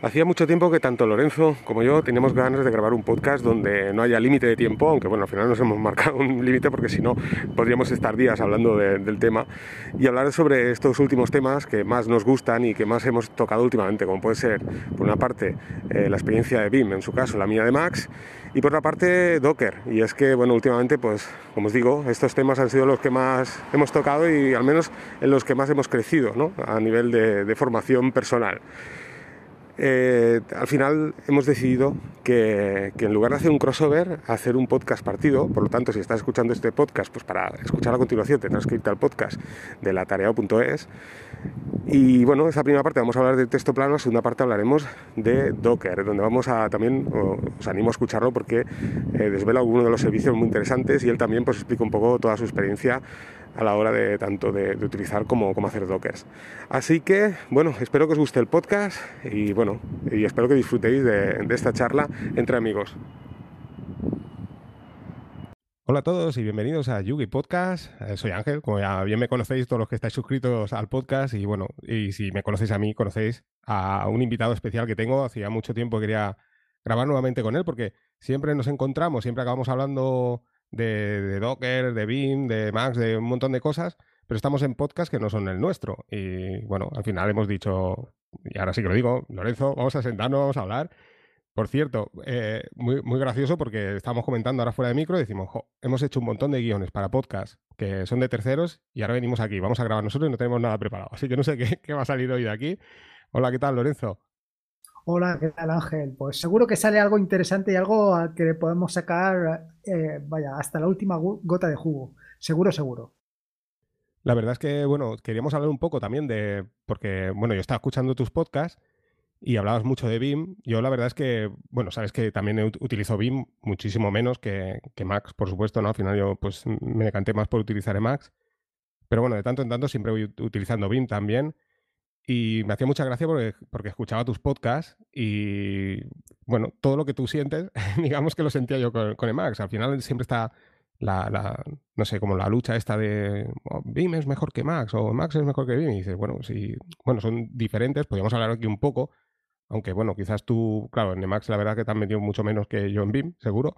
Hacía mucho tiempo que tanto Lorenzo como yo teníamos ganas de grabar un podcast donde no haya límite de tiempo, aunque bueno, al final nos hemos marcado un límite porque si no podríamos estar días hablando del tema y hablar sobre estos últimos temas que más nos gustan y que más hemos tocado últimamente, como puede ser, por una parte, eh, la experiencia de BIM, en su caso la mía de Max, y por otra parte Docker. Y es que, bueno, últimamente, pues, como os digo, estos temas han sido los que más hemos tocado y al menos en los que más hemos crecido, ¿no? A nivel de formación personal. Eh, al final hemos decidido que, en lugar de hacer un crossover, hacer un podcast partido. Por lo tanto, si estás escuchando este podcast, pues para escuchar a continuación tendrás que irte al podcast de la tarea.es. Y bueno, esa primera parte vamos a hablar de texto plano, la segunda parte hablaremos de Docker, donde vamos a también, os animo a escucharlo porque eh, desvela algunos de los servicios muy interesantes y él también pues explica un poco toda su experiencia a la hora de tanto de, utilizar como, hacer dockers. Así que, bueno, espero que os guste el podcast y bueno, y espero que disfrutéis de, esta charla entre amigos. Hola a todos y bienvenidos a Yugi Podcast. Eh, soy Ángel, como ya bien me conocéis todos los que estáis suscritos al podcast y bueno, y si me conocéis a mí, conocéis a un invitado especial que tengo. Hacía mucho tiempo quería grabar nuevamente con él porque siempre nos encontramos, siempre acabamos hablando de, Docker, de Beam, de Max, de un montón de cosas, pero estamos en podcast que no son el nuestro. Y bueno, al final hemos dicho, y ahora sí que lo digo, Lorenzo, vamos a sentarnos, vamos a hablar. Por cierto, eh, muy, muy gracioso porque estábamos comentando ahora fuera de micro y decimos, hemos hecho un montón de guiones para podcast que son de terceros y ahora venimos aquí, vamos a grabar nosotros y no tenemos nada preparado. Así que no sé qué, qué va a salir hoy de aquí. Hola, ¿qué tal, Lorenzo? Hola, ¿qué tal Ángel? Pues seguro que sale algo interesante y algo al que podemos sacar, eh, vaya, hasta la última gota de jugo. Seguro, seguro. La verdad es que, bueno, queríamos hablar un poco también de, porque, bueno, yo estaba escuchando tus podcasts y hablabas mucho de BIM. Yo la verdad es que, bueno, sabes que también utilizo BIM muchísimo menos que, que Max, por supuesto, ¿no? Al final yo pues me decanté más por utilizar Emacs. Pero bueno, de tanto en tanto siempre voy utilizando BIM también. Y me hacía mucha gracia porque, porque escuchaba tus podcasts y, bueno, todo lo que tú sientes, digamos que lo sentía yo con, con Emacs. Al final siempre está la, no sé, como la lucha esta de oh, BIM es mejor que Max o Max es mejor que BIM. Y dices, bueno, si, bueno, son diferentes, podríamos hablar aquí un poco, aunque bueno, quizás tú, claro, en Emacs la verdad que te han metido mucho menos que yo en BIM, seguro.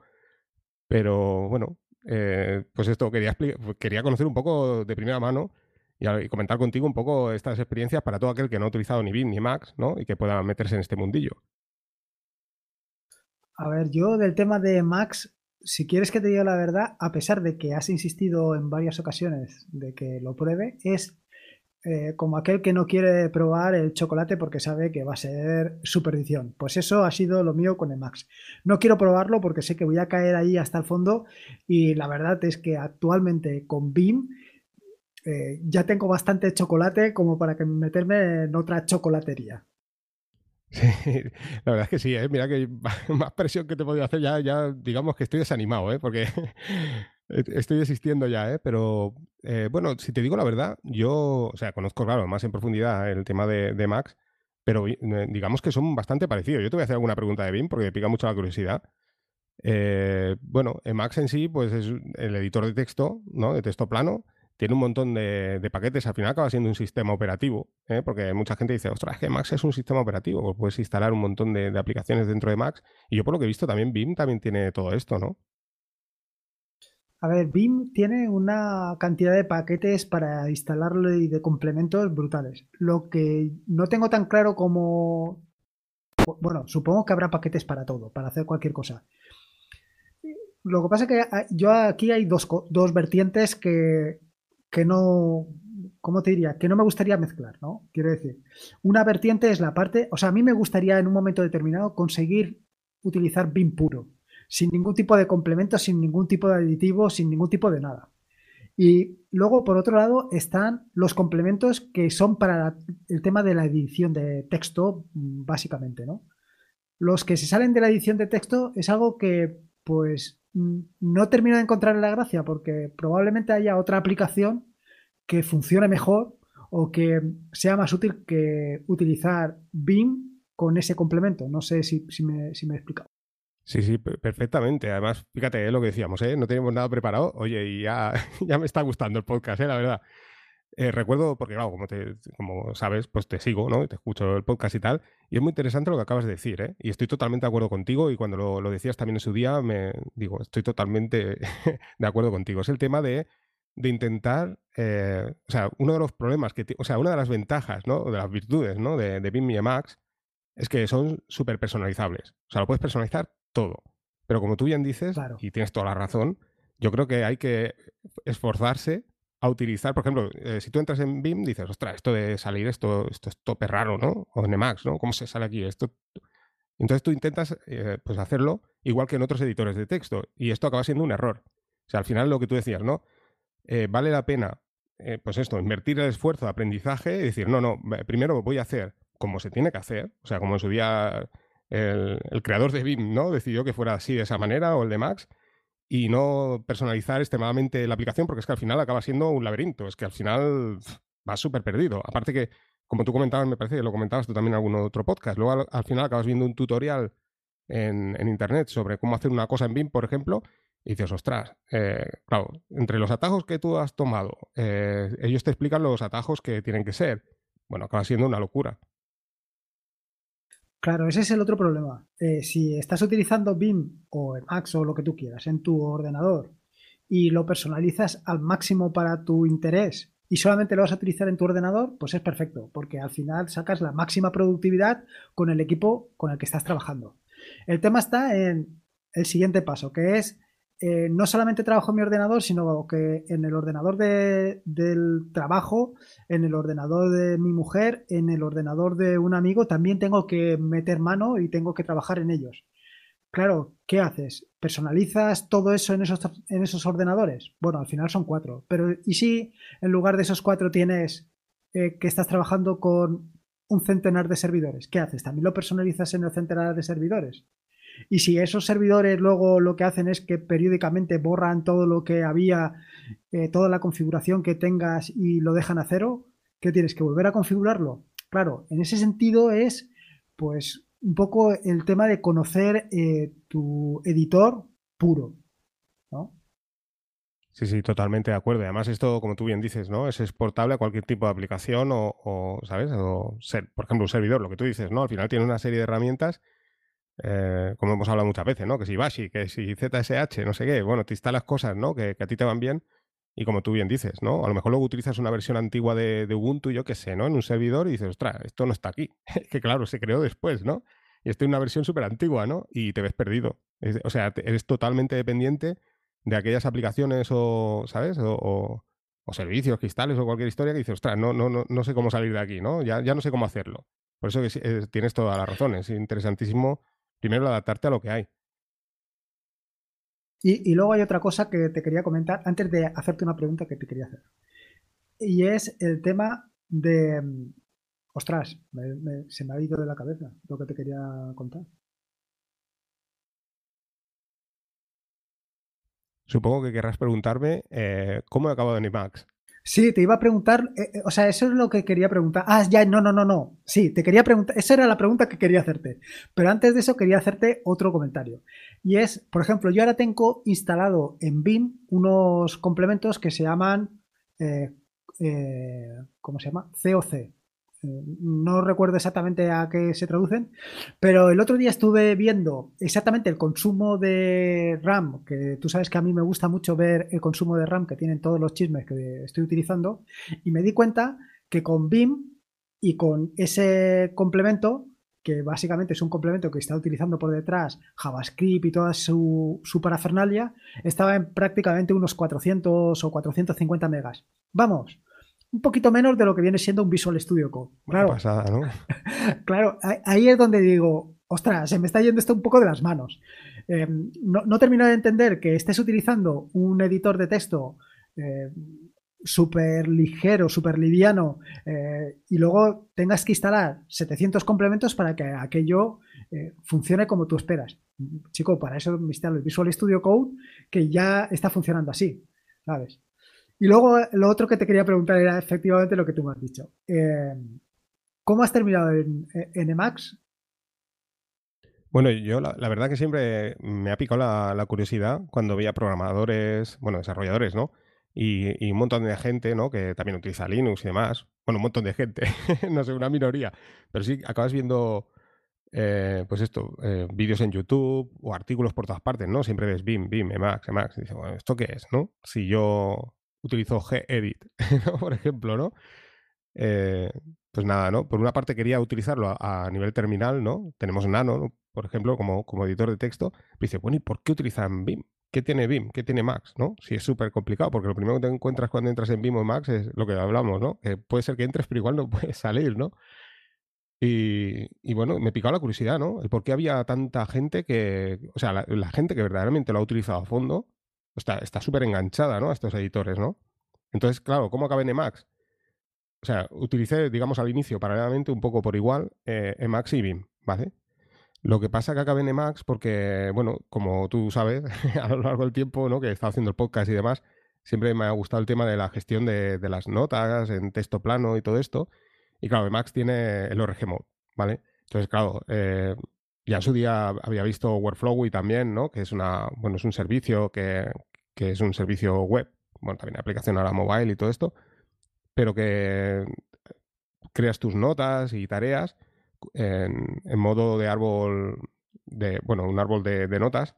Pero bueno, eh, pues esto quería, quería conocer un poco de primera mano y, comentar contigo un poco estas experiencias para todo aquel que no ha utilizado ni BIM ni Max, ¿no? Y que pueda meterse en este mundillo. A ver, yo del tema de Max, si quieres que te diga la verdad, a pesar de que has insistido en varias ocasiones de que lo pruebe, es eh, como aquel que no quiere probar el chocolate porque sabe que va a ser su perdición. Pues eso ha sido lo mío con el Max. No quiero probarlo porque sé que voy a caer ahí hasta el fondo y la verdad es que actualmente con BIM eh, ya tengo bastante chocolate como para que meterme en otra chocolatería. Sí, la verdad es que sí, ¿eh? mira que más presión que te podía hacer ya, ya digamos que estoy desanimado, ¿eh? porque estoy desistiendo ya, ¿eh? pero eh, bueno, si te digo la verdad, yo, o sea, conozco, claro, más en profundidad el tema de, de Max, pero digamos que son bastante parecidos. Yo te voy a hacer alguna pregunta de BIM porque me pica mucho la curiosidad. bueno, Max en sí, pues es el editor de texto, ¿no? De texto plano tiene un montón de, paquetes, al final acaba siendo un sistema operativo, ¿eh? porque mucha gente dice, ostras, que Max es un sistema operativo, pues puedes instalar un montón de, aplicaciones dentro de Max, y yo por lo que he visto también BIM también tiene todo esto, ¿no? A ver, BIM tiene una cantidad de paquetes para instalarlo y de complementos brutales. Lo que no tengo tan claro como... Bueno, supongo que habrá paquetes para todo, para hacer cualquier cosa. Lo que pasa es que ah, yo aquí hay dos, dos vertientes que, que no, ¿cómo te diría? Que no me gustaría mezclar, ¿no? Quiero decir, una vertiente es la parte, o sea, a mí me gustaría en un momento determinado conseguir utilizar BIM puro, sin ningún tipo de complemento, sin ningún tipo de aditivo, sin ningún tipo de nada. Y luego, por otro lado, están los complementos que son para el tema de la edición de texto, básicamente, ¿no? Los que se salen de la edición de texto es algo que, pues, no termino de encontrar la gracia porque probablemente haya otra aplicación que funcione mejor o que sea más útil que utilizar BIM con ese complemento. No sé si, me, he explicado. Sí, sí, perfectamente. Además, fíjate lo que decíamos, ¿eh? no tenemos nada preparado. Oye, y ya, ya me está gustando el podcast, ¿eh? la verdad. Eh, recuerdo, porque claro, como, te, como sabes, pues te sigo, ¿no? Te escucho el podcast y tal. Y es muy interesante lo que acabas de decir, ¿eh? Y estoy totalmente de acuerdo contigo. Y cuando lo, decías también en su día, me digo, estoy totalmente de acuerdo contigo. Es el tema de, de intentar, eh, o sea, uno de los problemas que, o sea, una de las ventajas, ¿no? De las virtudes, ¿no? De, de BIM y Emacs es que son súper personalizables. O sea, lo puedes personalizar todo. Pero como tú bien dices, y tienes toda la razón, yo creo que hay que esforzarse a utilizar, por ejemplo, eh, si tú entras en BIM, dices, ostras, esto de salir, esto, esto es tope raro, ¿no? O en Emacs, ¿no? ¿Cómo se sale aquí esto? Entonces tú intentas eh, pues hacerlo igual que en otros editores de texto y esto acaba siendo un error. O sea, al final lo que tú decías, ¿no? Eh, vale la pena, pues esto, invertir el esfuerzo de aprendizaje y decir, no, no, primero voy a hacer como se tiene que hacer, o sea, como en su día el, el creador de BIM, ¿no? Decidió que fuera así de esa manera o el de Max y no personalizar extremadamente la aplicación porque es que al final acaba siendo un laberinto, es que al final va súper perdido. Aparte que, como tú comentabas, me parece que lo comentabas tú también en algún otro podcast, luego al, final acabas viendo un tutorial en, internet sobre cómo hacer una cosa en BIM, por ejemplo, y dices, ostras, eh, claro, entre los atajos que tú has tomado, eh, ellos te explican los atajos que tienen que ser. Bueno, acaba siendo una locura. Claro, ese es el otro problema. Eh, si estás utilizando BIM o Emacs o lo que tú quieras en tu ordenador y lo personalizas al máximo para tu interés y solamente lo vas a utilizar en tu ordenador, pues es perfecto, porque al final sacas la máxima productividad con el equipo con el que estás trabajando. El tema está en el siguiente paso, que es eh, no solamente trabajo en mi ordenador, sino que en el ordenador del trabajo, en el ordenador de mi mujer, en el ordenador de un amigo, también tengo que meter mano y tengo que trabajar en ellos. Claro, ¿qué haces? ¿Personalizas todo eso en esos, en esos ordenadores? Bueno, al final son cuatro, pero ¿y si en lugar de esos cuatro tienes eh, que estás trabajando con un centenar de servidores? ¿Qué haces? ¿También lo personalizas en el centenar de servidores? Y si esos servidores luego lo que hacen es que periódicamente borran todo lo que había, eh, toda la configuración que tengas y lo dejan a cero, ¿qué tienes que volver a configurarlo? Claro, en ese sentido es pues un poco el tema de conocer eh, tu editor puro. Sí, sí, totalmente de acuerdo. Además, esto, como tú bien dices, ¿no? Es exportable a cualquier tipo de aplicación o, ¿sabes? O ser, por ejemplo, un servidor, lo que tú dices, ¿no? Al final tiene una serie de herramientas eh, como hemos hablado muchas veces, ¿no? Que si Bashi, que si ZSH, no sé qué, bueno, te instalas cosas, ¿no? Que, a ti te van bien y como tú bien dices, ¿no? A lo mejor luego utilizas una versión antigua de, Ubuntu, yo qué sé, ¿no? En un servidor y dices, ostras, esto no está aquí. que claro, se creó después, ¿no? Y esto es una versión súper antigua, ¿no? Y te ves perdido. o sea, eres totalmente dependiente de aquellas aplicaciones o, ¿sabes? O, servicios, cristales o cualquier historia que dices, ostras, no, no, no, no sé cómo salir de aquí, ¿no? Ya, ya no sé cómo hacerlo. Por eso que tienes toda la razón. Es interesantísimo primero adaptarte a lo que hay. Y, luego hay otra cosa que te quería comentar antes de hacerte una pregunta que te quería hacer. Y es el tema de... Mm, ostras, se me ha ido de la cabeza lo que te quería contar. Supongo que querrás preguntarme eh, cómo he acabado en IMAX. Sí, te iba a preguntar, eh, eh, o sea, eso es lo que quería preguntar. Ah, ya, no, no, no, no. Sí, te quería preguntar, esa era la pregunta que quería hacerte. Pero antes de eso quería hacerte otro comentario. Y es, por ejemplo, yo ahora tengo instalado en BIM unos complementos que se llaman, eh, ¿cómo se llama? COC, no recuerdo exactamente a qué se traducen, pero el otro día estuve viendo exactamente el consumo de RAM, que tú sabes que a mí me gusta mucho ver el consumo de RAM que tienen todos los chismes que estoy utilizando, y me di cuenta que con BIM y con ese complemento, que básicamente es un complemento que está utilizando por detrás JavaScript y toda su, su parafernalia, estaba en prácticamente unos 400 o 450 megas. Vamos, un poquito menos de lo que viene siendo un Visual Studio Code. Claro, claro ahí es donde digo, ostras, se me está yendo esto un poco de las manos. Eh, no, termino de entender que estés utilizando un editor de texto eh, súper ligero, súper liviano, eh, y luego tengas que instalar 700 complementos para que aquello funcione como tú esperas. Chico, para eso me instalo el Visual Studio Code, que ya está funcionando así, ¿sabes? Y luego lo otro que te quería preguntar era efectivamente lo que tú me has dicho. Eh, ¿Cómo has terminado en, Emacs? Bueno, yo la, verdad que siempre me ha picado la, curiosidad cuando veía programadores, bueno, desarrolladores, ¿no? y, un montón de gente, ¿no? Que también utiliza Linux y demás. Bueno, un montón de gente, no sé, una minoría. Pero sí, acabas viendo, eh, pues esto, eh, vídeos en YouTube o artículos por todas partes, ¿no? Siempre ves BIM, BIM, Emacs, Emacs. Y dices, bueno, ¿esto qué es, no? Si yo utilizo Gedit, ¿no? Por ejemplo, ¿no? Eh, pues nada, ¿no? Por una parte quería utilizarlo a, nivel terminal, ¿no? Tenemos Nano, por ejemplo, como, como editor de texto. dice, bueno, ¿y por qué utilizan BIM? ¿Qué tiene BIM? ¿Qué tiene Max? ¿no? Si es súper complicado, porque lo primero que te encuentras cuando entras en BIM o Max es lo que hablamos, ¿no? Que puede ser que entres, pero igual no puedes salir, ¿no? Y, bueno, me picaba la curiosidad, ¿no? El por qué había tanta gente que, o sea, la, gente que verdaderamente lo ha utilizado a fondo está súper enganchada, ¿no? A estos editores, ¿no? Entonces, claro, ¿cómo acaba en Emacs? O sea, utilicé, digamos, al inicio, paralelamente, un poco por igual, eh, Emacs y BIM, ¿vale? Lo que pasa que acabé en Emacs porque, bueno, como tú sabes, a lo largo del tiempo, ¿no? Que he estado haciendo el podcast y demás, siempre me ha gustado el tema de la gestión de, las notas en texto plano y todo esto. Y claro, Emacs tiene el ORG Mode, ¿vale? Entonces, claro, eh, ya en su día había visto Workflowy también, ¿no? Que es una, bueno, es un servicio que, que es un servicio web. Bueno, también aplicación ahora mobile y todo esto. Pero que creas tus notas y tareas en, modo de árbol, de, bueno, un árbol de, notas,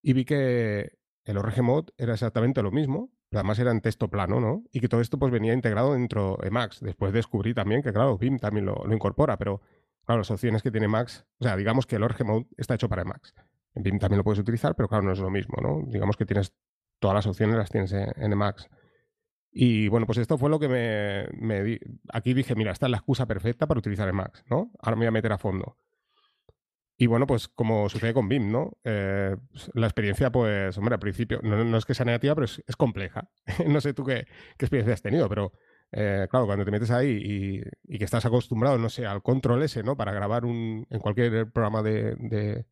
y vi que el ORG Mode era exactamente lo mismo, pero además era en texto plano, ¿no? Y que todo esto pues venía integrado dentro de Max. Después descubrí también que, claro, BIM también lo, incorpora, pero claro, las opciones que tiene Max, o sea, digamos que el ORG Mode está hecho para Max. En BIM también lo puedes utilizar, pero claro, no es lo mismo, ¿no? Digamos que tienes todas las opciones las tienes en, Emacs. Y bueno, pues esto fue lo que me, di. Aquí dije, mira, esta es la excusa perfecta para utilizar Emacs, ¿no? Ahora me voy a meter a fondo. Y bueno, pues como sucede con BIM, ¿no? Eh, pues, la experiencia, pues, hombre, al principio, no, es que sea negativa, pero es, compleja. no sé tú qué, experiencia has tenido, pero eh, claro, cuando te metes ahí y, que estás acostumbrado, no sé, al control S, ¿no? Para grabar un, en cualquier programa de,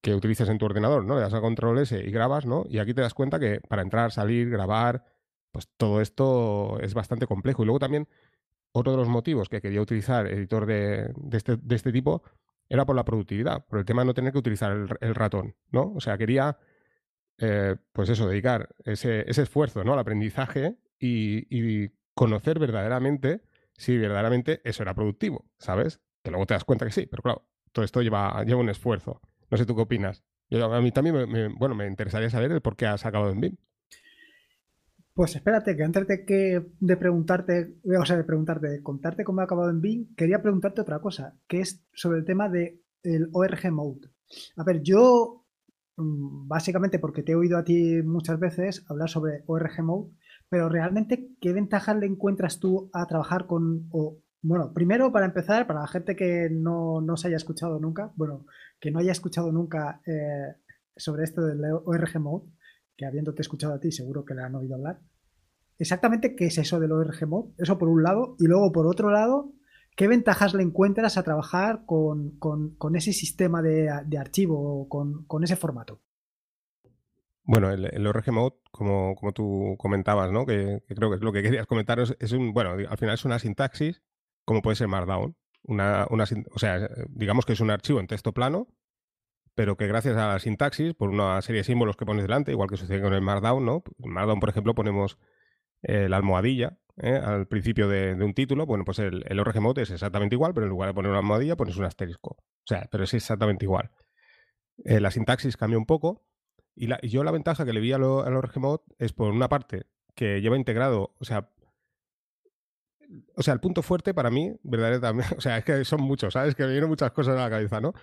que utilices en tu ordenador, ¿no? Le das a control S y grabas, ¿no? Y aquí te das cuenta que para entrar, salir, grabar, pues todo esto es bastante complejo. Y luego también, otro de los motivos que quería utilizar editor de, este, este, tipo era por la productividad, por el tema de no tener que utilizar el, ratón, ¿no? O sea, quería, eh, pues eso, dedicar ese, esfuerzo, ¿no? Al aprendizaje y, conocer verdaderamente si verdaderamente eso era productivo, ¿sabes? Que luego te das cuenta que sí, pero claro, todo esto lleva, lleva un esfuerzo. No sé tú qué opinas. Yo, a mí también me, bueno, me interesaría saber el por qué has acabado en BIM. Pues espérate, que antes de que de preguntarte, o sea, de preguntarte, de contarte cómo ha acabado en Bing, quería preguntarte otra cosa, que es sobre el tema del de ORG Mode. A ver, yo, mm, básicamente porque te he oído a ti muchas veces hablar sobre ORG Mode, pero realmente, ¿qué ventajas le encuentras tú a trabajar con, bueno, primero para empezar, para la gente que no, no se haya escuchado nunca, bueno, que no haya escuchado nunca eh, sobre esto del ORG Mode, que habiéndote escuchado a ti seguro que le han oído hablar. Exactamente qué es eso del ORG Mod, eso por un lado, y luego por otro lado, ¿qué ventajas le encuentras a trabajar con, ese sistema de, archivo, con, con, ese formato? Bueno, el, ORG Mode, como, como, tú comentabas, ¿no? Que, creo que lo que querías comentar, es, un, bueno, al final es una sintaxis, como puede ser Markdown. Una, una, o sea, digamos que es un archivo en texto plano pero que gracias a la sintaxis, por una serie de símbolos que pones delante, igual que sucede con el Markdown, ¿no? En Markdown, por ejemplo, ponemos eh, la almohadilla ¿eh? al principio de, un título. Bueno, pues el, el ORG es exactamente igual, pero en lugar de poner una almohadilla pones un asterisco. O sea, pero es exactamente igual. Eh, la sintaxis cambia un poco y, la, yo la ventaja que le vi al, ORG es, por una parte, que lleva integrado, o sea, o sea, el punto fuerte para mí, verdaderamente, o sea, es que son muchos, ¿sabes? Que me vienen muchas cosas a la cabeza, ¿no?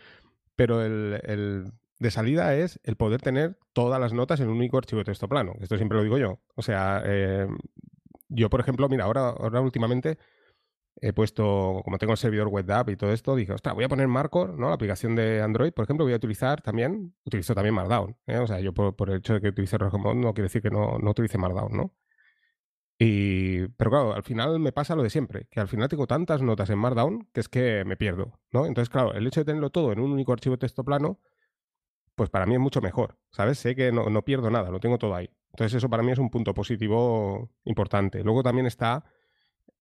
pero el, de salida es el poder tener todas las notas en un único archivo de texto plano. Esto siempre lo digo yo. O sea, eh, yo, por ejemplo, mira, ahora, ahora últimamente he puesto, como tengo el servidor web y todo esto, dije, ostras, voy a poner Markor, ¿no? La aplicación de Android, por ejemplo, voy a utilizar también, utilizo también Markdown. ¿eh? O sea, yo por, el hecho de que utilice Rojomod no quiere decir que no, no utilice Markdown, ¿no? Y, pero claro, al final me pasa lo de siempre, que al final tengo tantas notas en Markdown que es que me pierdo, ¿no? Entonces, claro, el hecho de tenerlo todo en un único archivo de texto plano, pues para mí es mucho mejor, ¿sabes? Sé que no, pierdo nada, lo tengo todo ahí. Entonces eso para mí es un punto positivo importante. Luego también está,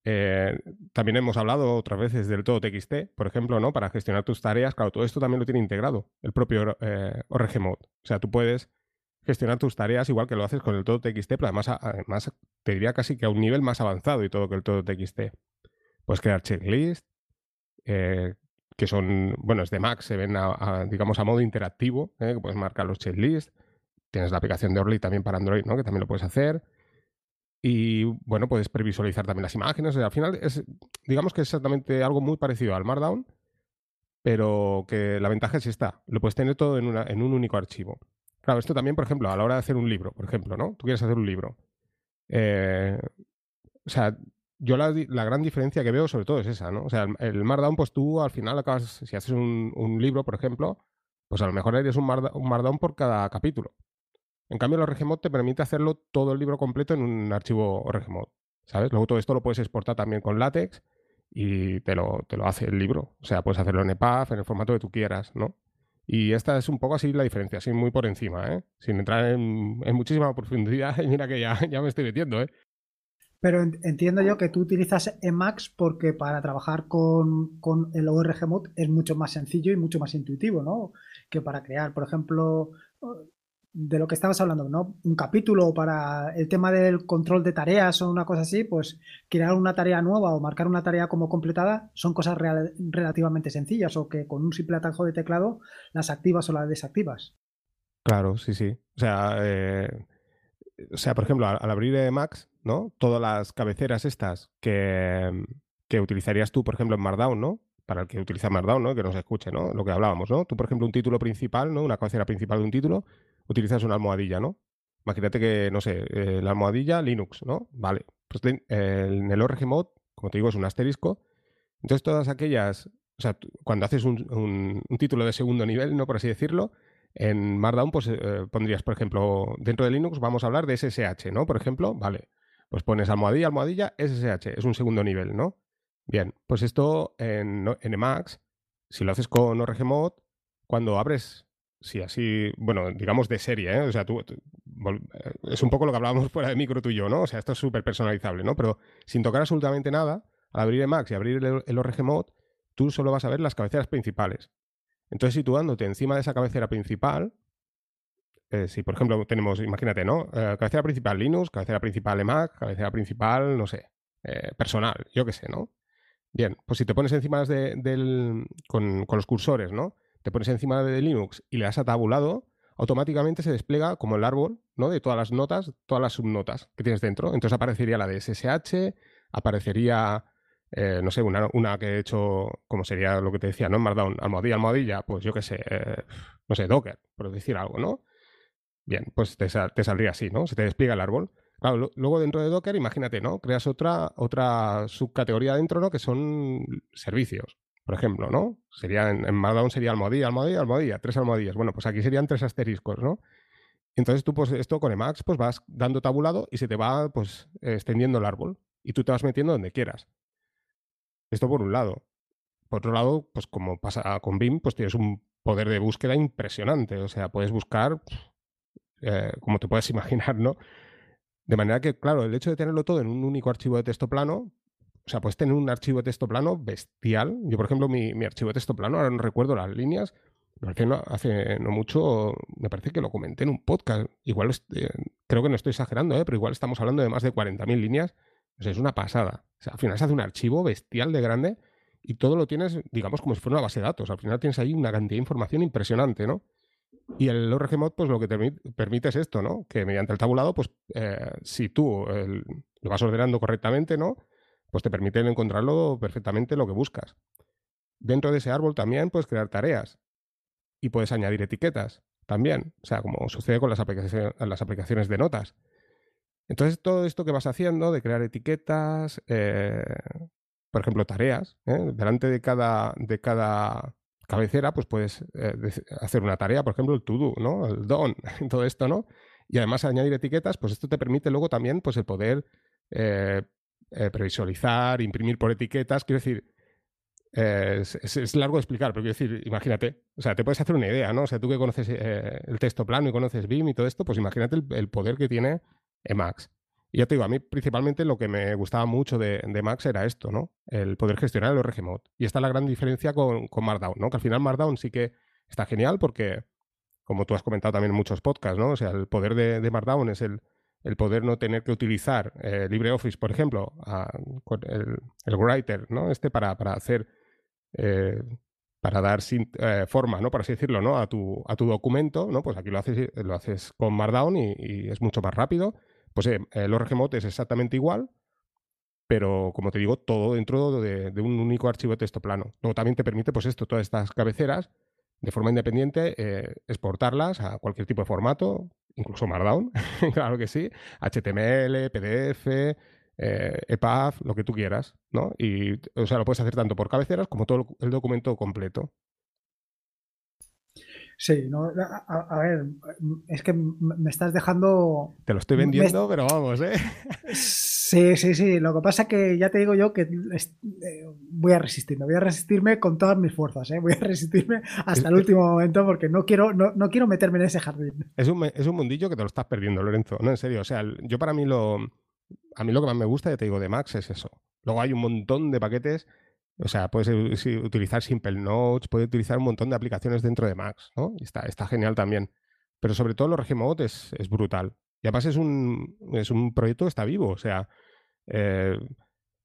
eh, también hemos hablado otras veces del todo TXT, por ejemplo, ¿no? Para gestionar tus tareas, claro, todo esto también lo tiene integrado el propio eh, ORG Mode. O sea, tú puedes gestionar tus tareas igual que lo haces con el todo TXT, pero además, además te diría casi que a un nivel más avanzado y todo que el todo TXT. Puedes crear checklists, eh, que son, bueno, es de Mac, se ven, digamos, a modo interactivo, ¿eh? que puedes marcar los checklists. Tienes la aplicación de Orly también para Android, ¿no? Que también lo puedes hacer. Y bueno, puedes previsualizar también las imágenes. al final es, digamos que es exactamente algo muy parecido al Markdown, pero que la ventaja es esta. Lo puedes tener todo en, una, en un único archivo. Claro, esto también, por ejemplo, a la hora de hacer un libro, por ejemplo, ¿no? Tú quieres hacer un libro. Eh, o sea, yo la, gran diferencia que veo sobre todo es esa, ¿no? O sea, el, Markdown, pues tú al final acabas, si haces un, libro, por ejemplo, pues a lo mejor eres un, Markdown por cada capítulo. En cambio, el ORGMod te permite hacerlo todo el libro completo en un archivo ORGMod, ¿sabes? Luego todo esto lo puedes exportar también con LaTeX y te lo, te lo hace el libro. O sea, puedes hacerlo en EPUB, en el formato que tú quieras, ¿no? Y esta es un poco así la diferencia, así muy por encima, ¿eh? Sin entrar en, muchísima profundidad. mira que ya, ya me estoy metiendo, ¿eh? Pero entiendo yo que tú utilizas Emacs porque para trabajar con, con el ORG es mucho más sencillo y mucho más intuitivo, ¿no? Que para crear, por ejemplo, de lo que estabas hablando, ¿no? Un capítulo para el tema del control de tareas o una cosa así, pues crear una tarea nueva o marcar una tarea como completada son cosas relativamente sencillas o que con un simple atajo de teclado las activas o las desactivas. Claro, sí, sí. O sea, eh, o sea por ejemplo, al, abrir Emacs, ¿no? Todas las cabeceras estas que, que utilizarías tú, por ejemplo, en Markdown, ¿no? Para el que utiliza Markdown, ¿no? Que nos escuche, ¿no? Lo que hablábamos, ¿no? Tú, por ejemplo, un título principal, ¿no? Una cabecera principal de un título, utilizas una almohadilla, ¿no? Imagínate que, no sé, eh, la almohadilla Linux, ¿no? Vale. Pues en el ORG como te digo, es un asterisco. Entonces, todas aquellas, o sea, cuando haces un, título de segundo nivel, ¿no? Por así decirlo, en Markdown, pues eh, pondrías, por ejemplo, dentro de Linux vamos a hablar de SSH, ¿no? Por ejemplo, vale. Pues pones almohadilla, almohadilla, SSH, es un segundo nivel, ¿no? Bien, pues esto en, en Emacs, si lo haces con ORGMod, cuando abres Sí, así, bueno, digamos de serie, ¿eh? O sea, tú, eh, es un poco lo que hablábamos fuera de micro tú y yo, ¿no? O sea, esto es súper personalizable, ¿no? Pero sin tocar absolutamente nada, al abrir Emacs y abrir el, el ORG Mod, tú solo vas a ver las cabeceras principales. Entonces, situándote encima de esa cabecera principal, eh, si por ejemplo tenemos, imagínate, ¿no? Eh, cabecera principal Linux, cabecera principal Emacs, cabecera principal, no sé, personal, yo qué sé, ¿no? Bien, pues si te pones encima de, del, con, con los cursores, ¿no? Te pones encima de Linux y le das a tabulado, automáticamente se despliega como el árbol, ¿no? De todas las notas, todas las subnotas que tienes dentro. Entonces aparecería la de SSH, aparecería, eh, no sé, una, una, que he hecho, como sería lo que te decía, ¿no? En Markdown, almohadilla, almohadilla, pues yo qué sé, eh, no sé, Docker, por decir algo, ¿no? Bien, pues te, te, saldría así, ¿no? Se te despliega el árbol. Claro, luego dentro de Docker, imagínate, ¿no? Creas otra, otra subcategoría dentro, ¿no? Que son servicios por ejemplo, ¿no? Sería en, Markdown sería almohadilla, almohadilla, almohadilla, tres almohadillas. Bueno, pues aquí serían tres asteriscos, ¿no? Entonces tú, pues esto con Emacs, pues vas dando tabulado y se te va, pues, extendiendo el árbol. Y tú te vas metiendo donde quieras. Esto por un lado. Por otro lado, pues como pasa con BIM, pues tienes un poder de búsqueda impresionante. O sea, puedes buscar, eh, como te puedes imaginar, ¿no? De manera que, claro, el hecho de tenerlo todo en un único archivo de texto plano, o sea, puedes tener un archivo de texto plano bestial. Yo, por ejemplo, mi, archivo de texto plano, ahora no recuerdo las líneas, hace no, hace no mucho, me parece que lo comenté en un podcast. Igual, eh, creo que no estoy exagerando, ¿eh? pero igual estamos hablando de más de 40.000 líneas. O sea, es una pasada. O sea, al final se hace un archivo bestial de grande y todo lo tienes, digamos, como si fuera una base de datos. Al final tienes ahí una cantidad de información impresionante, ¿no? Y el ORGMod, pues lo que te permite es esto, ¿no? Que mediante el tabulado, pues eh, si tú lo vas ordenando correctamente, ¿no? Pues te permiten encontrarlo perfectamente lo que buscas. Dentro de ese árbol también puedes crear tareas y puedes añadir etiquetas también, o sea, como sucede con las, aplicaciones, de notas. Entonces, todo esto que vas haciendo de crear etiquetas, eh, por ejemplo, tareas, ¿eh? delante de cada, de cada cabecera, pues puedes eh, hacer una tarea, por ejemplo, el to-do, ¿no? El don, todo esto, ¿no? Y además añadir etiquetas, pues esto te permite luego también pues, el poder previsualizar, imprimir por etiquetas. Quiero decir, eh, es, largo de explicar, pero quiero decir, imagínate, o sea, te puedes hacer una idea, ¿no? O sea, tú que conoces eh, el texto plano y conoces BIM y todo esto, pues imagínate el, poder que tiene Emacs. Y ya te digo, a mí principalmente lo que me gustaba mucho de, de Max era esto, ¿no? El poder gestionar el ORGMod. Y esta es la gran diferencia con, con Markdown, ¿no? Que al final Markdown sí que está genial porque como tú has comentado también en muchos podcasts, ¿no? O sea, el poder de, Markdown es el, el, poder no tener que utilizar eh, LibreOffice, por ejemplo, el, el, writer, ¿no? Este para, para hacer, eh, para dar eh, forma, ¿no? Por así decirlo, ¿no? A tu, a tu documento, ¿no? Pues aquí lo haces, lo haces con Markdown y, es mucho más rápido. Pues el ORGMod es exactamente igual, pero como te digo, todo dentro de, de, un único archivo de texto plano. Luego también te permite, pues esto, todas estas cabeceras de forma independiente, exportarlas a cualquier tipo de formato, incluso Markdown, claro que sí, HTML, PDF, eh, EPUB, lo que tú quieras, ¿no? Y, o sea, lo puedes hacer tanto por cabeceras como todo el documento completo. Sí, no, a, ver, es que me estás dejando. Te lo estoy vendiendo, pero vamos, ¿eh? Sí, sí, sí. Lo que pasa es que ya te digo yo que eh, voy a resistirme, voy a resistirme con todas mis fuerzas, ¿eh? Voy a resistirme hasta el último momento porque no quiero, no, no, quiero meterme en ese jardín. Es un, es un mundillo que te lo estás perdiendo, Lorenzo. No, en serio. O sea, yo para mí lo. A mí lo que más me gusta, ya te digo, de Max es eso. Luego hay un montón de paquetes o sea, puedes utilizar Simple Notes, puedes utilizar un montón de aplicaciones dentro de Max, ¿no? Y está, genial también. Pero sobre todo los Regimode es, brutal. Y además es un, es un proyecto que está vivo. O sea, eh,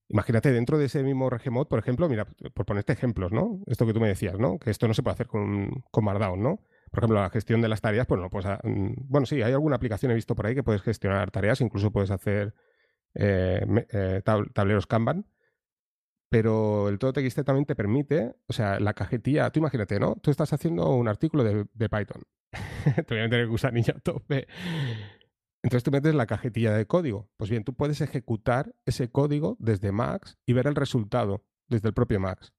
imagínate dentro de ese mismo Regimode, por ejemplo, mira, por ponerte ejemplos, ¿no? Esto que tú me decías, ¿no? Que esto no se puede hacer con, con Markdown, ¿no? Por ejemplo, la gestión de las tareas, pues no, pues, bueno, sí, hay alguna aplicación he visto por ahí que puedes gestionar tareas, incluso puedes hacer eh, eh, tableros Kanban, pero el todo TXT también te permite, o sea, la cajetilla, tú imagínate, ¿no? Tú estás haciendo un artículo de, Python. te voy a meter el gusanillo a tope. Entonces tú metes la cajetilla de código. Pues bien, tú puedes ejecutar ese código desde Max y ver el resultado desde el propio Max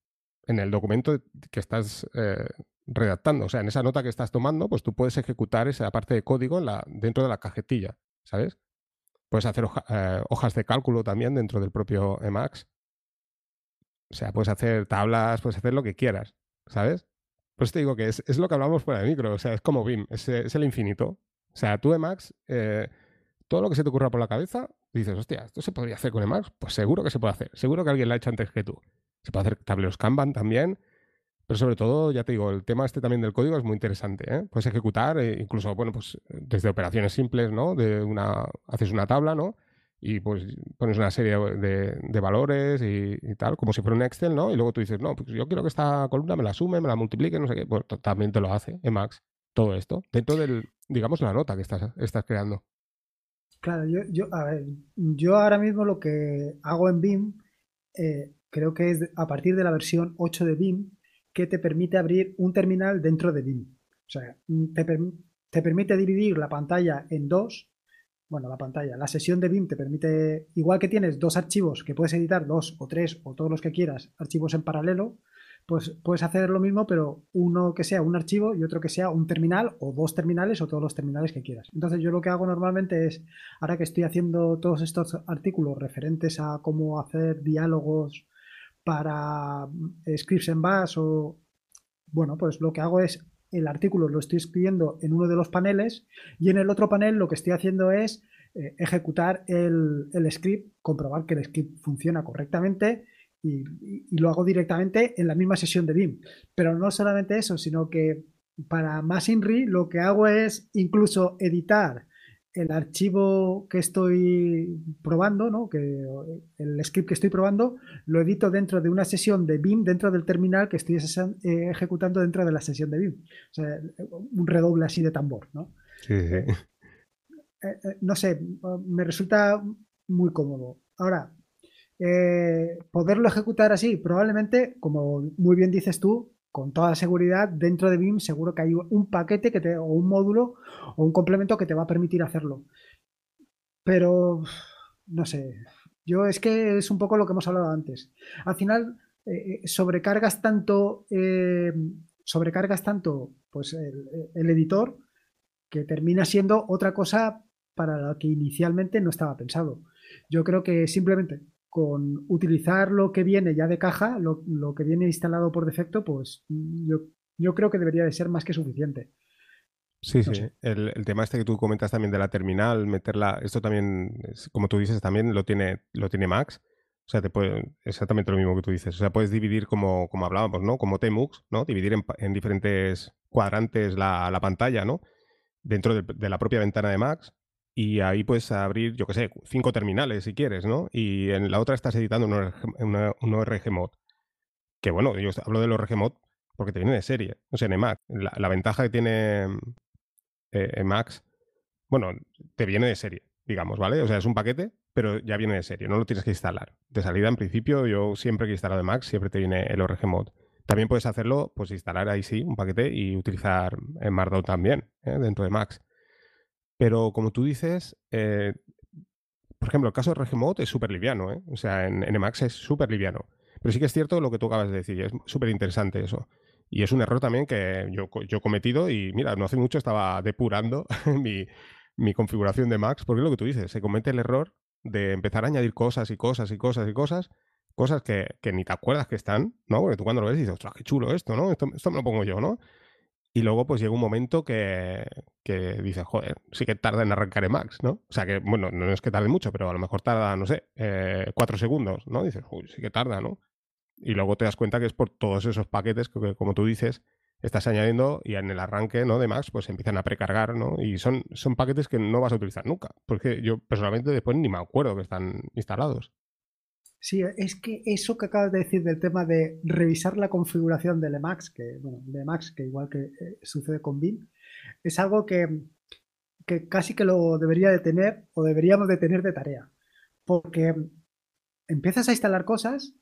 en el documento que estás eh, redactando. O sea, en esa nota que estás tomando, pues tú puedes ejecutar esa parte de código dentro de la cajetilla, ¿sabes? Puedes hacer eh, hojas de cálculo también dentro del propio Emacs o sea, puedes hacer tablas, puedes hacer lo que quieras, ¿sabes? Pues te digo que es, es, lo que hablamos fuera de micro, o sea, es como BIM, es, es el infinito. O sea, tú Emacs, eh, todo lo que se te ocurra por la cabeza, dices, hostia, ¿esto se podría hacer con Emacs? Pues seguro que se puede hacer, seguro que alguien lo ha hecho antes que tú. Se puede hacer tableros Kanban también, pero sobre todo, ya te digo, el tema este también del código es muy interesante. ¿eh? Puedes ejecutar, eh, incluso, bueno, pues desde operaciones simples, ¿no? De una, haces una tabla, ¿no? Y pues pones una serie de, valores y, tal, como si fuera un Excel, ¿no? Y luego tú dices, no, pues yo quiero que esta columna me la sume, me la multiplique, no sé qué. Pues también te lo hace Emacs, todo esto, dentro del, digamos, la nota que estás, estás creando. Claro, yo, yo, a ver, yo ahora mismo lo que hago en BIM, eh, creo que es a partir de la versión 8 de BIM, que te permite abrir un terminal dentro de BIM. O sea, te, te permite dividir la pantalla en dos bueno, la pantalla, la sesión de BIM te permite, igual que tienes dos archivos que puedes editar, dos o tres o todos los que quieras, archivos en paralelo, pues puedes hacer lo mismo, pero uno que sea un archivo y otro que sea un terminal o dos terminales o todos los terminales que quieras. Entonces yo lo que hago normalmente es, ahora que estoy haciendo todos estos artículos referentes a cómo hacer diálogos para eh, scripts en bash o, bueno, pues lo que hago es el artículo lo estoy escribiendo en uno de los paneles y en el otro panel lo que estoy haciendo es eh, ejecutar el, script, comprobar que el script funciona correctamente y, lo hago directamente en la misma sesión de BIM. Pero no solamente eso, sino que para más INRI lo que hago es incluso editar el archivo que estoy probando, ¿no? que el script que estoy probando, lo edito dentro de una sesión de BIM, dentro del terminal que estoy eh, ejecutando dentro de la sesión de BIM. O sea, un redoble así de tambor, ¿no? Sí, sí. Eh, eh, no sé, me resulta muy cómodo. Ahora, poderlo ejecutar así, probablemente, como muy bien dices tú, con toda seguridad, dentro de BIM seguro que hay un paquete que te, o un módulo o un complemento que te va a permitir hacerlo. Pero, no sé, yo es que es un poco lo que hemos hablado antes. Al final, eh, eh, sobrecargas tanto, eh, sobrecargas tanto pues el, el, editor que termina siendo otra cosa para la que inicialmente no estaba pensado. Yo creo que simplemente con utilizar lo que viene ya de caja, lo, que viene instalado por defecto, pues yo, yo, creo que debería de ser más que suficiente. Sí, sí. El, tema este que tú comentas también de la terminal, meterla, esto también, como tú dices, también lo tiene, lo tiene Max. O sea, te puede, exactamente lo mismo que tú dices. O sea, puedes dividir como, como hablábamos, ¿no? Como Tmux, ¿no? Dividir en, diferentes cuadrantes la, la pantalla, ¿no? Dentro de, la propia ventana de Max. Y ahí puedes abrir, yo qué sé, cinco terminales si quieres, ¿no? Y en la otra estás editando un ORG, mod. Que bueno, yo hablo del ORG mod porque te viene de serie. O sea, en Mac. La, ventaja que tiene eh, Max, bueno, te viene de serie, digamos, ¿vale? O sea, es un paquete, pero ya viene de serie, no lo tienes que instalar. De salida, en principio, yo siempre que he instalado Max, siempre te viene el ORG mod. También puedes hacerlo, pues instalar ahí sí un paquete y utilizar en Markdown también, ¿eh? dentro de Max. Pero como tú dices, eh, por ejemplo, el caso de Regimod es súper liviano, ¿eh? o sea, en, Emacs es súper liviano. Pero sí que es cierto lo que tú acabas de decir, es súper interesante eso. Y es un error también que yo, yo, he cometido y mira, no hace mucho estaba depurando mi, mi configuración de Max, porque es lo que tú dices, se comete el error de empezar a añadir cosas y cosas y cosas y cosas, cosas que, que ni te acuerdas que están, ¿no? Porque tú cuando lo ves dices, ostras, qué chulo esto, ¿no? Esto, esto me lo pongo yo, ¿no? Y luego pues llega un momento que, que dices, joder, sí que tarda en arrancar Emacs, ¿no? O sea que, bueno, no es que tarde mucho, pero a lo mejor tarda, no sé, eh, cuatro segundos, ¿no? Dices, uy, sí que tarda, ¿no? Y luego te das cuenta que es por todos esos paquetes que, como tú dices, estás añadiendo y en el arranque ¿no? de Max pues empiezan a precargar, ¿no? Y son, son paquetes que no vas a utilizar nunca, porque yo personalmente después ni me acuerdo que están instalados. Sí, es que eso que acabas de decir del tema de revisar la configuración del Emacs, que, bueno, de Emacs, que igual que eh, sucede con BIM, es algo que, que, casi que lo debería de tener o deberíamos de tener de tarea. Porque empiezas a instalar cosas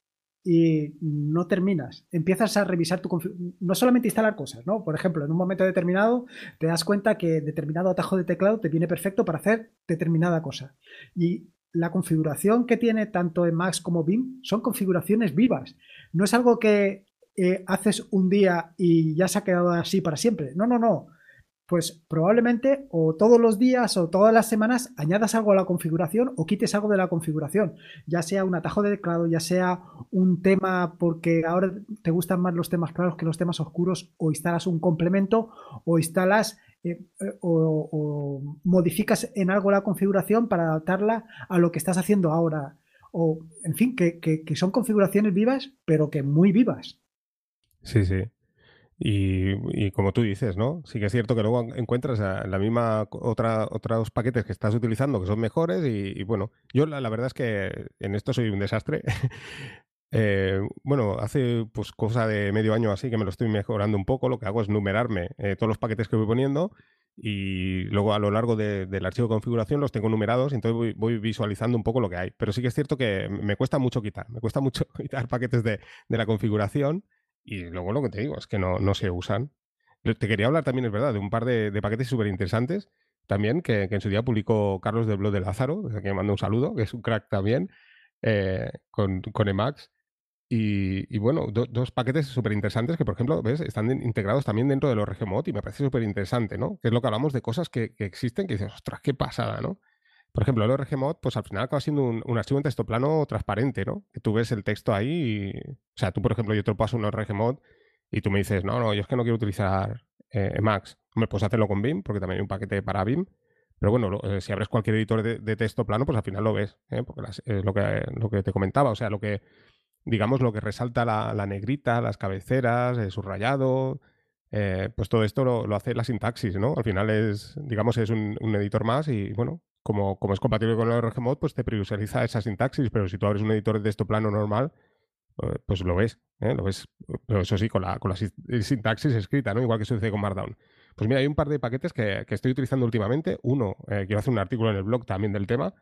y no terminas. Empiezas a revisar tu configuración. No solamente instalar cosas, ¿no? Por ejemplo, en un momento determinado te das cuenta que determinado atajo de teclado te viene perfecto para hacer determinada cosa. Y la configuración que tiene tanto en Max como BIM son configuraciones vivas. No es algo que eh, haces un día y ya se ha quedado así para siempre. No, no, no. Pues probablemente o todos los días o todas las semanas añadas algo a la configuración o quites algo de la configuración, ya sea un atajo de teclado, ya sea un tema porque ahora te gustan más los temas claros que los temas oscuros, o instalas un complemento o instalas eh, eh, o, modificas en algo la configuración para adaptarla a lo que estás haciendo ahora. O, en fin, que, son configuraciones vivas, pero que muy vivas. Sí, sí. Y, como tú dices, ¿no? Sí que es cierto que luego encuentras la misma otra, otros paquetes que estás utilizando que son mejores y, bueno, yo la, verdad es que en esto soy un desastre. Eh, bueno, hace pues cosa de medio año así que me lo estoy mejorando un poco. Lo que hago es numerarme eh, todos los paquetes que voy poniendo y luego a lo largo del archivo de configuración los tengo numerados, entonces voy, visualizando un poco lo que hay. Pero sí que es cierto que me cuesta mucho quitar, me cuesta mucho quitar paquetes de, la configuración y luego lo que te digo es que no, se usan. Te quería hablar también, es verdad, de un par de, paquetes súper interesantes también que, en su día publicó Carlos de Blog de Lázaro, que mando un saludo, que es un crack también, eh, con Emacs y, bueno, dos paquetes súper interesantes que, por ejemplo, ¿ves? están integrados también dentro de los RGMod y me parece súper interesante, ¿no? Que es lo que hablamos de cosas que, existen que dices, ostras, qué pasada, ¿no? Por ejemplo, el RGMod, pues al final acaba siendo un, archivo en texto plano transparente, ¿no? Que tú ves el texto ahí y, o sea, tú, por ejemplo, yo te paso un RGMod y tú me dices, no, no, yo es que no quiero utilizar eh, Emacs. Me puedes hacerlo con BIM, porque también hay un paquete para BIM. Pero bueno, eh, si abres cualquier editor de, texto plano, pues al final lo ves, ¿eh? porque es lo que, lo que te comentaba. O sea, lo que digamos, lo que resalta la, negrita, las cabeceras, el subrayado, eh, pues todo esto lo, hace la sintaxis, ¿no? Al final es, digamos, es un, editor más y, bueno, como, como, es compatible con el RGMod, pues te previsualiza esa sintaxis, pero si tú abres un editor de esto plano normal, eh, pues lo ves, ¿eh? Lo ves, pero eso sí, con la, con la sintaxis escrita, ¿no? Igual que sucede con Markdown. Pues mira, hay un par de paquetes que, que estoy utilizando últimamente. Uno, quiero hacer un artículo en el blog también del tema,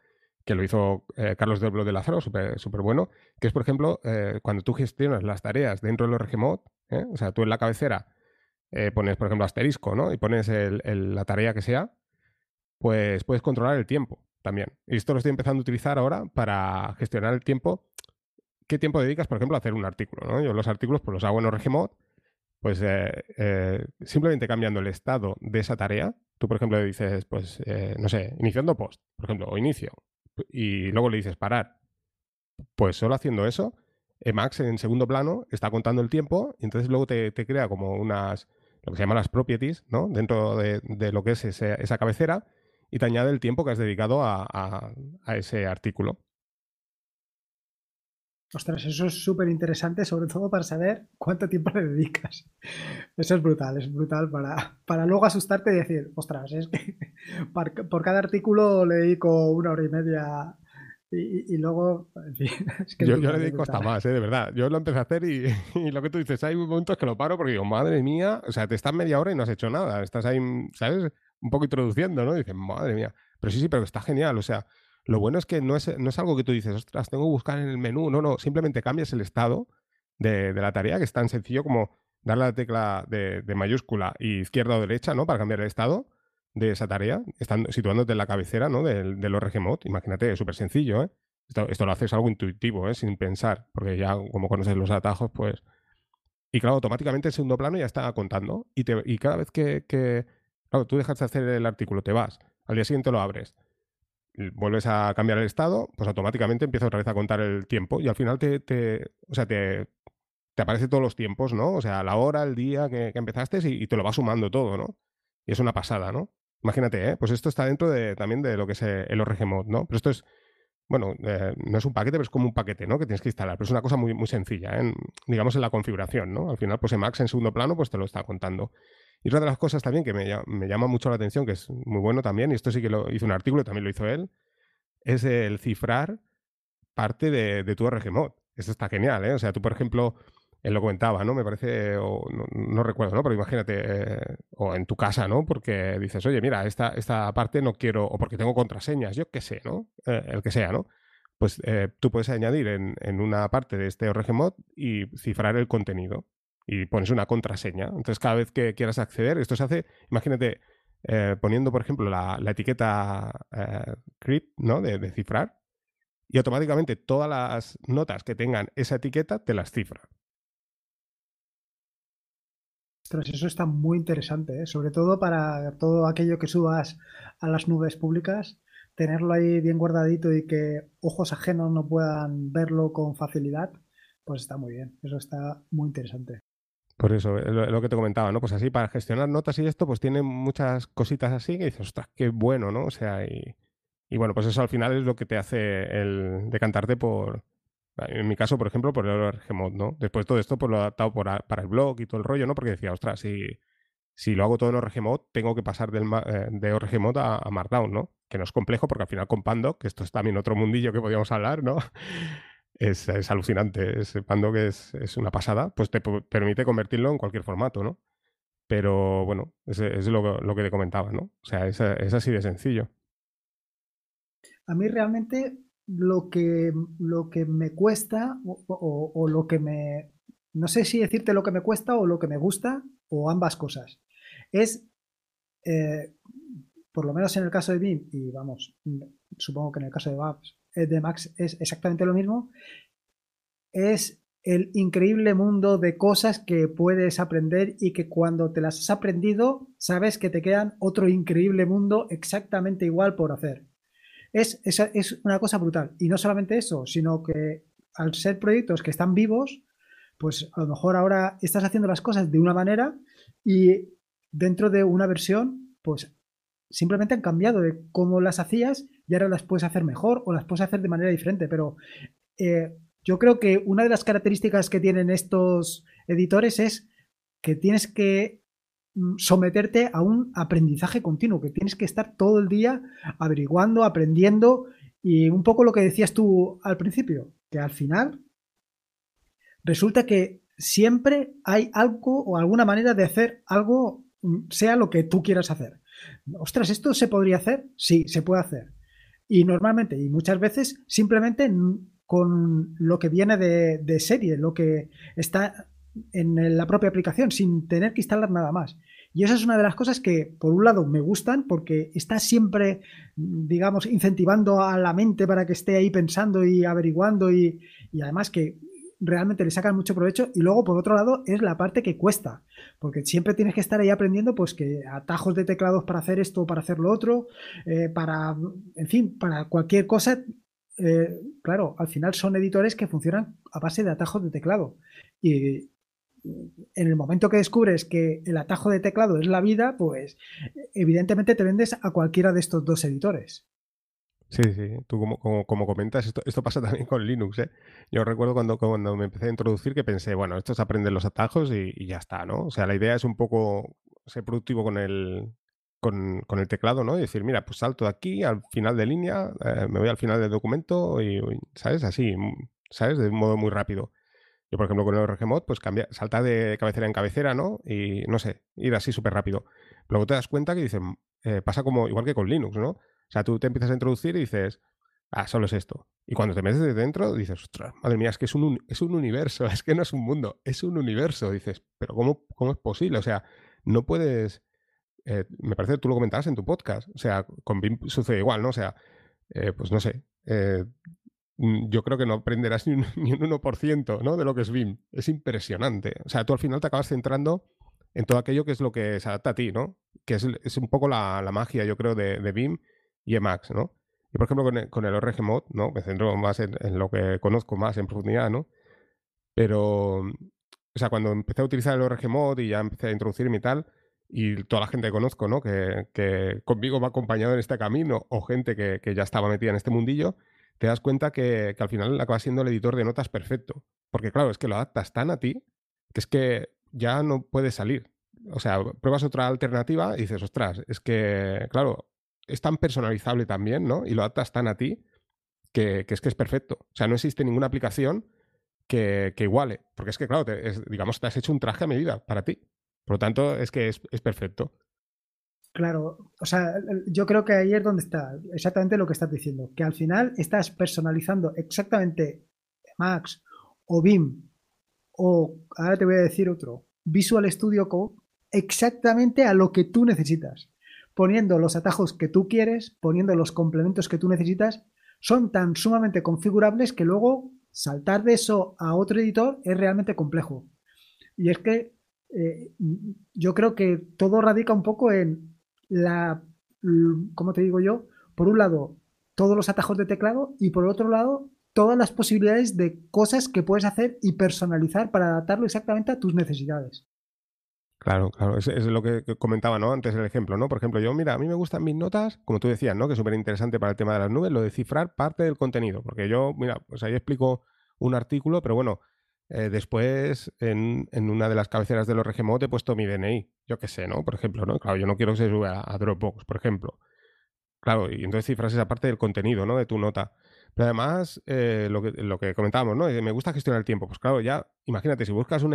que lo hizo eh, Carlos del Blog de Lázaro, súper super bueno, que es, por ejemplo, eh, cuando tú gestionas las tareas dentro del RGMod, ¿eh? o sea, tú en la cabecera pones, por ejemplo, asterisco, ¿no? Y pones la tarea que sea, pues puedes controlar el tiempo también. Y esto lo estoy empezando a utilizar ahora para gestionar el tiempo. ¿Qué tiempo dedicas, por ejemplo, a hacer un artículo? ¿no? Yo los artículos pues, los hago en RGMod, pues simplemente cambiando el estado de esa tarea. Tú, por ejemplo, dices, pues, no sé, iniciando post, por ejemplo, o inicio y luego le dices parar. Pues solo haciendo eso, Emacs en segundo plano está contando el tiempo y entonces luego te, crea como unas, lo que se llama las properties, ¿no? Dentro de, lo que es esa cabecera y te añade el tiempo que has dedicado a, ese artículo. Ostras, eso es súper interesante, sobre todo para saber cuánto tiempo le dedicas. Eso es brutal, es brutal para, para luego asustarte y decir, ostras, es que por cada artículo le dedico una hora y media y, luego, en fin, es que yo, le dedico hasta más, ¿eh? de verdad. Yo lo empecé a hacer y, y, lo que tú dices, hay momentos que lo paro porque digo, madre mía, o sea, te estás media hora y no has hecho nada. Estás ahí, ¿sabes? Un poco introduciendo, ¿no? Y dices, madre mía. Pero sí, sí, pero está genial. O sea, lo bueno es que no es, no es algo que tú dices, ostras, tengo que buscar en el menú. No, no, simplemente cambias el estado de, de la tarea, que es tan sencillo como darle la tecla de, de mayúscula y izquierda o derecha, ¿no? Para cambiar el estado de esa tarea, estando, situándote en la cabecera ¿no? del, del ORG Imagínate, es súper sencillo. ¿eh? Esto, lo haces algo intuitivo, ¿eh? sin pensar, porque ya como conoces los atajos, pues... Y claro, automáticamente el segundo plano ya está contando. Y, te, y cada vez que, que, Claro, tú dejas de hacer el artículo, te vas, al día siguiente lo abres, vuelves a cambiar el estado, pues automáticamente empieza otra vez a contar el tiempo y al final te... te o sea, te, te aparece todos los tiempos, ¿no? O sea, la hora, el día que, que empezaste y, te lo va sumando todo, ¿no? Y es una pasada, ¿no? Imagínate, ¿eh? pues esto está dentro de, también de lo que es eh, el ORG Mod, ¿no? Pero esto es, bueno, eh, no es un paquete, pero es como un paquete, ¿no? Que tienes que instalar. Pero es una cosa muy, muy sencilla, digamos en la configuración, ¿no? Al final, pues Emacs en segundo plano, pues te lo está contando. Y otra de las cosas también que me, llama mucho la atención, que es muy bueno también, y esto sí que lo hizo un artículo, también lo hizo él, es el cifrar parte de, de tu ORG Mod. Esto está genial, ¿eh? O sea, tú, por ejemplo, él lo comentaba, ¿no? Me parece, o no, recuerdo, ¿no? Pero imagínate, eh, o en tu casa, ¿no? Porque dices, oye, mira, esta, esta parte no quiero, o porque tengo contraseñas, yo qué sé, ¿no? Eh, el que sea, ¿no? Pues eh, tú puedes añadir en, en, una parte de este ORG y cifrar el contenido y pones una contraseña. Entonces, cada vez que quieras acceder, esto se hace, imagínate, poniendo, por ejemplo, la, la etiqueta crypt, ¿no? De, de cifrar, y automáticamente todas las notas que tengan esa etiqueta te las cifra eso está muy interesante, ¿eh? sobre todo para todo aquello que subas a las nubes públicas, tenerlo ahí bien guardadito y que ojos ajenos no puedan verlo con facilidad, pues está muy bien. Eso está muy interesante. Por eso, lo, lo, que te comentaba, ¿no? Pues así, para gestionar notas y esto, pues tiene muchas cositas así que dices, ostras, qué bueno, ¿no? O sea, y, y bueno, pues eso al final es lo que te hace el decantarte por, en mi caso, por ejemplo, por el ORG ¿no? Después todo esto pues, lo he adaptado para el blog y todo el rollo, ¿no? Porque decía, ostras, si, si lo hago todo en ORG tengo que pasar del, eh, de ORG a, a, Markdown, ¿no? Que no es complejo porque al final con Pandoc, que esto es también otro mundillo que podíamos hablar, ¿no? Es, es alucinante. Es, Pandoc es, es, una pasada, pues te permite convertirlo en cualquier formato, ¿no? Pero bueno, es, es lo, lo, que te comentaba, ¿no? O sea, es, es así de sencillo. A mí realmente lo que, lo que me cuesta o, o, lo que me... No sé si decirte lo que me cuesta o lo que me gusta o ambas cosas. Es, eh, por lo menos en el caso de BIM, y vamos, supongo que en el caso de, eh, de Max es exactamente lo mismo, es el increíble mundo de cosas que puedes aprender y que cuando te las has aprendido sabes que te quedan otro increíble mundo exactamente igual por hacer. Es, es, es una cosa brutal. Y no solamente eso, sino que al ser proyectos que están vivos, pues a lo mejor ahora estás haciendo las cosas de una manera y dentro de una versión, pues simplemente han cambiado de cómo las hacías y ahora las puedes hacer mejor o las puedes hacer de manera diferente. Pero eh, yo creo que una de las características que tienen estos editores es que tienes que Mm, someterte a un aprendizaje continuo, que tienes que estar todo el día averiguando, aprendiendo y un poco lo que decías tú al principio, que al final resulta que siempre hay algo o alguna manera de hacer algo, mm, sea lo que tú quieras hacer. Ostras, ¿esto se podría hacer? Sí, se puede hacer. Y normalmente, y muchas veces, simplemente con lo que viene de, serie, lo que está en la propia aplicación sin tener que instalar nada más. Y esa es una de las cosas que, por un lado, me gustan porque está siempre, digamos, incentivando a la mente para que esté ahí pensando y averiguando y, y además que realmente le sacan mucho provecho y luego por otro lado es la parte que cuesta porque siempre tienes que estar ahí aprendiendo pues que atajos de teclados para hacer esto para hacer lo otro eh, para en fin para cualquier cosa eh, claro al final son editores que funcionan a base de atajos de teclado y, en el momento que descubres que el atajo de teclado es la vida, pues evidentemente te vendes a cualquiera de estos dos editores. Sí, sí, tú como, como, comentas, esto, esto, pasa también con Linux. ¿eh? Yo recuerdo cuando, cuando me empecé a introducir que pensé, bueno, esto es aprender los atajos y, ya está, ¿no? O sea, la idea es un poco ser productivo con el, con, el teclado, ¿no? Y decir, mira, pues salto de aquí al final de línea, eh, me voy al final del documento y, ¿sabes? Así, ¿sabes? De un modo muy rápido. Yo, por ejemplo, con el RGMod, pues cambia, salta de cabecera en cabecera, ¿no? Y no sé, ir así súper rápido. Luego te das cuenta que dicen, eh, pasa como igual que con Linux, ¿no? O sea, tú te empiezas a introducir y dices, ah, solo es esto. Y cuando te metes de dentro, dices, ostras, madre mía, es que es un, es un universo, es que no es un mundo, es un universo. Dices, pero ¿cómo, cómo es posible? O sea, no puedes. Eh, me parece que tú lo comentabas en tu podcast. O sea, con BIM sucede igual, ¿no? O sea, eh, pues no sé. Eh, mm, yo creo que no aprenderás ni un, ni un 1% ¿no? de lo que es BIM. Es impresionante. O sea, tú al final te acabas centrando en todo aquello que es lo que se adapta a ti, ¿no? Que es, es un poco la, la, magia, yo creo, de, de BIM Emacs, ¿no? Y por ejemplo, con el, con el ¿no? Me centro más en, lo que conozco más en profundidad, ¿no? Pero, o sea, cuando empecé a utilizar el ORG Mod y ya empecé a introducirme y tal, y toda la gente que conozco, ¿no? Que, que conmigo va acompañado en este camino, o gente que, que, ya estaba metida en este mundillo, te das cuenta que, que al final acaba siendo el editor de notas perfecto. Porque claro, es que lo adaptas tan a ti que es que ya no puedes salir. O sea, pruebas otra alternativa y dices, ostras, es que, claro, es tan personalizable también, ¿no? Y lo adaptas tan a ti que, es que es perfecto. O sea, no existe ninguna aplicación que, iguale. Porque es que, claro, digamos, te has hecho un traje a medida para ti. Por lo tanto, es que es, perfecto. Claro, o sea, yo creo que ahí es donde está exactamente lo que estás diciendo, que al final estás personalizando exactamente Max o BIM o, ahora te voy a decir otro, Visual Studio Code, exactamente a lo que tú necesitas poniendo los atajos que tú quieres, poniendo los complementos que tú necesitas, son tan sumamente configurables que luego saltar de eso a otro editor es realmente complejo. Y es que eh, yo creo que todo radica un poco en la, ¿cómo te digo yo? Por un lado, todos los atajos de teclado y por otro lado, todas las posibilidades de cosas que puedes hacer y personalizar para adaptarlo exactamente a tus necesidades. Claro, claro, es, es, lo que comentaba, ¿no? Antes el ejemplo, ¿no? Por ejemplo, yo, mira, a mí me gustan mis notas, como tú decías, ¿no? Que es súper interesante para el tema de las nubes, lo de cifrar parte del contenido, porque yo, mira, pues ahí explico un artículo, pero bueno, eh, después en, en, una de las cabeceras de los RGMO he puesto mi DNI, yo qué sé, ¿no? Por ejemplo, ¿no? Claro, yo no quiero que se suba a, Dropbox, por ejemplo. Claro, y entonces cifras esa parte del contenido, ¿no? De tu nota. Pero además, eh, lo, que, comentábamos, ¿no? Me gusta gestionar el tiempo. Pues claro, ya, imagínate, si buscas un,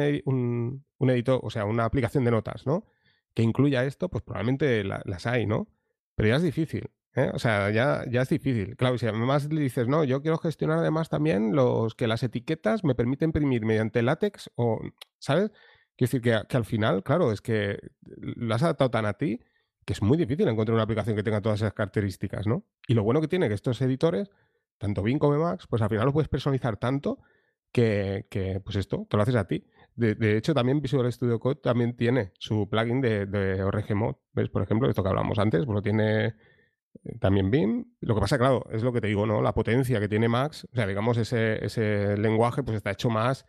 un, editor, o sea, una aplicación de notas, ¿no? Que incluya esto, pues probablemente las hay, ¿no? Pero ya es difícil. ¿eh? O sea, ya, ya es difícil. Claro, si además le dices, no, yo quiero gestionar además también los que las etiquetas me permiten imprimir mediante látex o, ¿sabes? Quiero decir que, que al final, claro, es que lo has adaptado tan a ti que es muy difícil encontrar una aplicación que tenga todas esas características, ¿no? Y lo bueno que tiene que estos editores tanto Bing como Emacs, pues al final lo puedes personalizar tanto que, pues esto, te lo haces a ti. De, hecho, también Visual Studio Code también tiene su plugin de, de. ¿Ves? Por ejemplo, esto que hablamos antes, pues lo tiene eh, también BIM. Lo que pasa, claro, es lo que te digo, ¿no? La potencia que tiene Max, o sea, digamos, ese, ese lenguaje, pues está hecho más,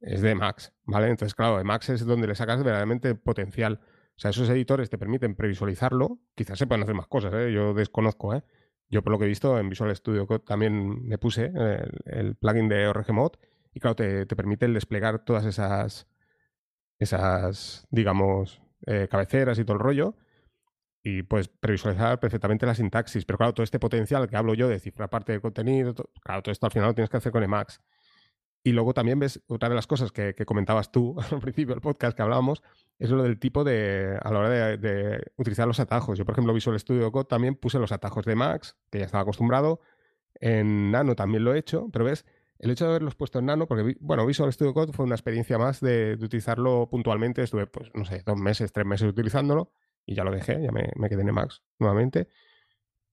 es de Max, ¿vale? Entonces, claro, de Max es donde le sacas verdaderamente potencial. O sea, esos editores te permiten previsualizarlo. Quizás se puedan hacer más cosas, ¿eh? Yo desconozco, ¿eh? Yo por lo que he visto en Visual Studio Code también me puse el, plugin de ORG Mod y claro, te, permite el desplegar todas esas, esas digamos, eh, cabeceras y todo el rollo y puedes previsualizar perfectamente la sintaxis. Pero claro, todo este potencial que hablo yo de cifrar parte del contenido, claro, todo esto al final lo tienes que hacer con Emacs. Y luego también ves otra de las cosas que, comentabas tú al principio del podcast que hablábamos, es lo del tipo de, a la hora de, utilizar los atajos. Yo, por ejemplo, Visual Studio Code también puse los atajos de Max, que ya estaba acostumbrado. En Nano también lo he hecho, pero ves, el hecho de haberlos puesto en Nano, porque, bueno, Visual Studio Code fue una experiencia más de, utilizarlo puntualmente. Estuve, pues, no sé, dos meses, tres meses utilizándolo y ya lo dejé, ya me, quedé en Max nuevamente.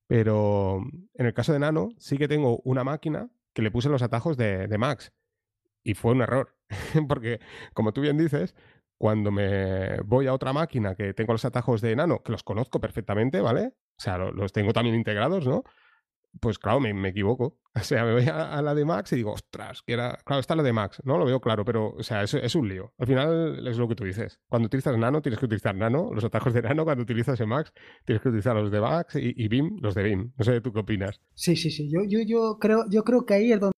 Pero en el caso de Nano, sí que tengo una máquina que le puse los atajos de, de Max y fue un error, porque como tú bien dices, cuando me voy a otra máquina que tengo los atajos de Nano, que los conozco perfectamente, ¿vale? O sea, los tengo también integrados, ¿no? pues claro, me, equivoco. O sea, me voy a, la de Max y digo, ostras, que era. Claro, está la de Max, ¿no? Lo veo claro, pero, o sea, es, un lío. Al final es lo que tú dices. Cuando utilizas Nano, tienes que utilizar Nano, los atajos de Nano. Cuando utilizas Max, tienes que utilizar los de Max y, BIM, los de BIM. No sé, ¿tú qué opinas? Sí, sí, sí. Yo, yo, yo, creo, yo creo que ahí es donde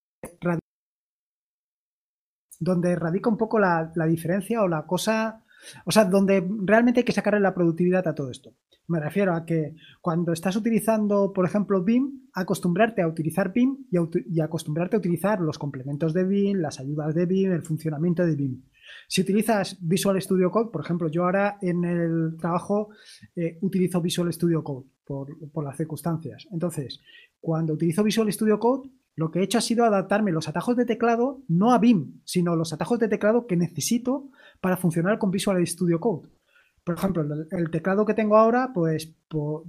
donde radica un poco la, la diferencia o la cosa. O sea, donde realmente hay que sacarle la productividad a todo esto. Me refiero a que cuando estás utilizando, por ejemplo, BIM, acostumbrarte a utilizar BIM y, acostumbrarte a utilizar los complementos de BIM, las ayudas de BIM, el funcionamiento de BIM. Si utilizas Visual Studio Code, por ejemplo, yo ahora en el trabajo eh, utilizo Visual Studio Code por, por, las circunstancias. Entonces, cuando utilizo Visual Studio Code, lo que he hecho ha sido adaptarme los atajos de teclado no a BIM, sino los atajos de teclado que necesito para funcionar con Visual Studio Code. Por ejemplo, el, teclado que tengo ahora, pues,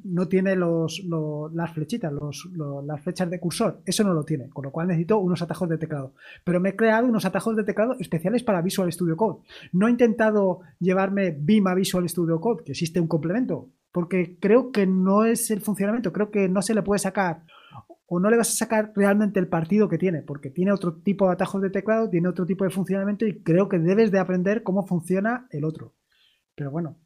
no tiene los, las flechitas, las flechas de cursor. Eso no lo tiene, con lo cual necesito unos atajos de teclado. Pero me he creado unos atajos de teclado especiales para Visual Studio Code. No he intentado llevarme BIM a Visual Studio Code, que existe un complemento, porque creo que no es el funcionamiento, creo que no se le puede sacar o no le vas a sacar realmente el partido que tiene, porque tiene otro tipo de atajos de teclado, tiene otro tipo de funcionamiento y creo que debes de aprender cómo funciona el otro. Pero bueno,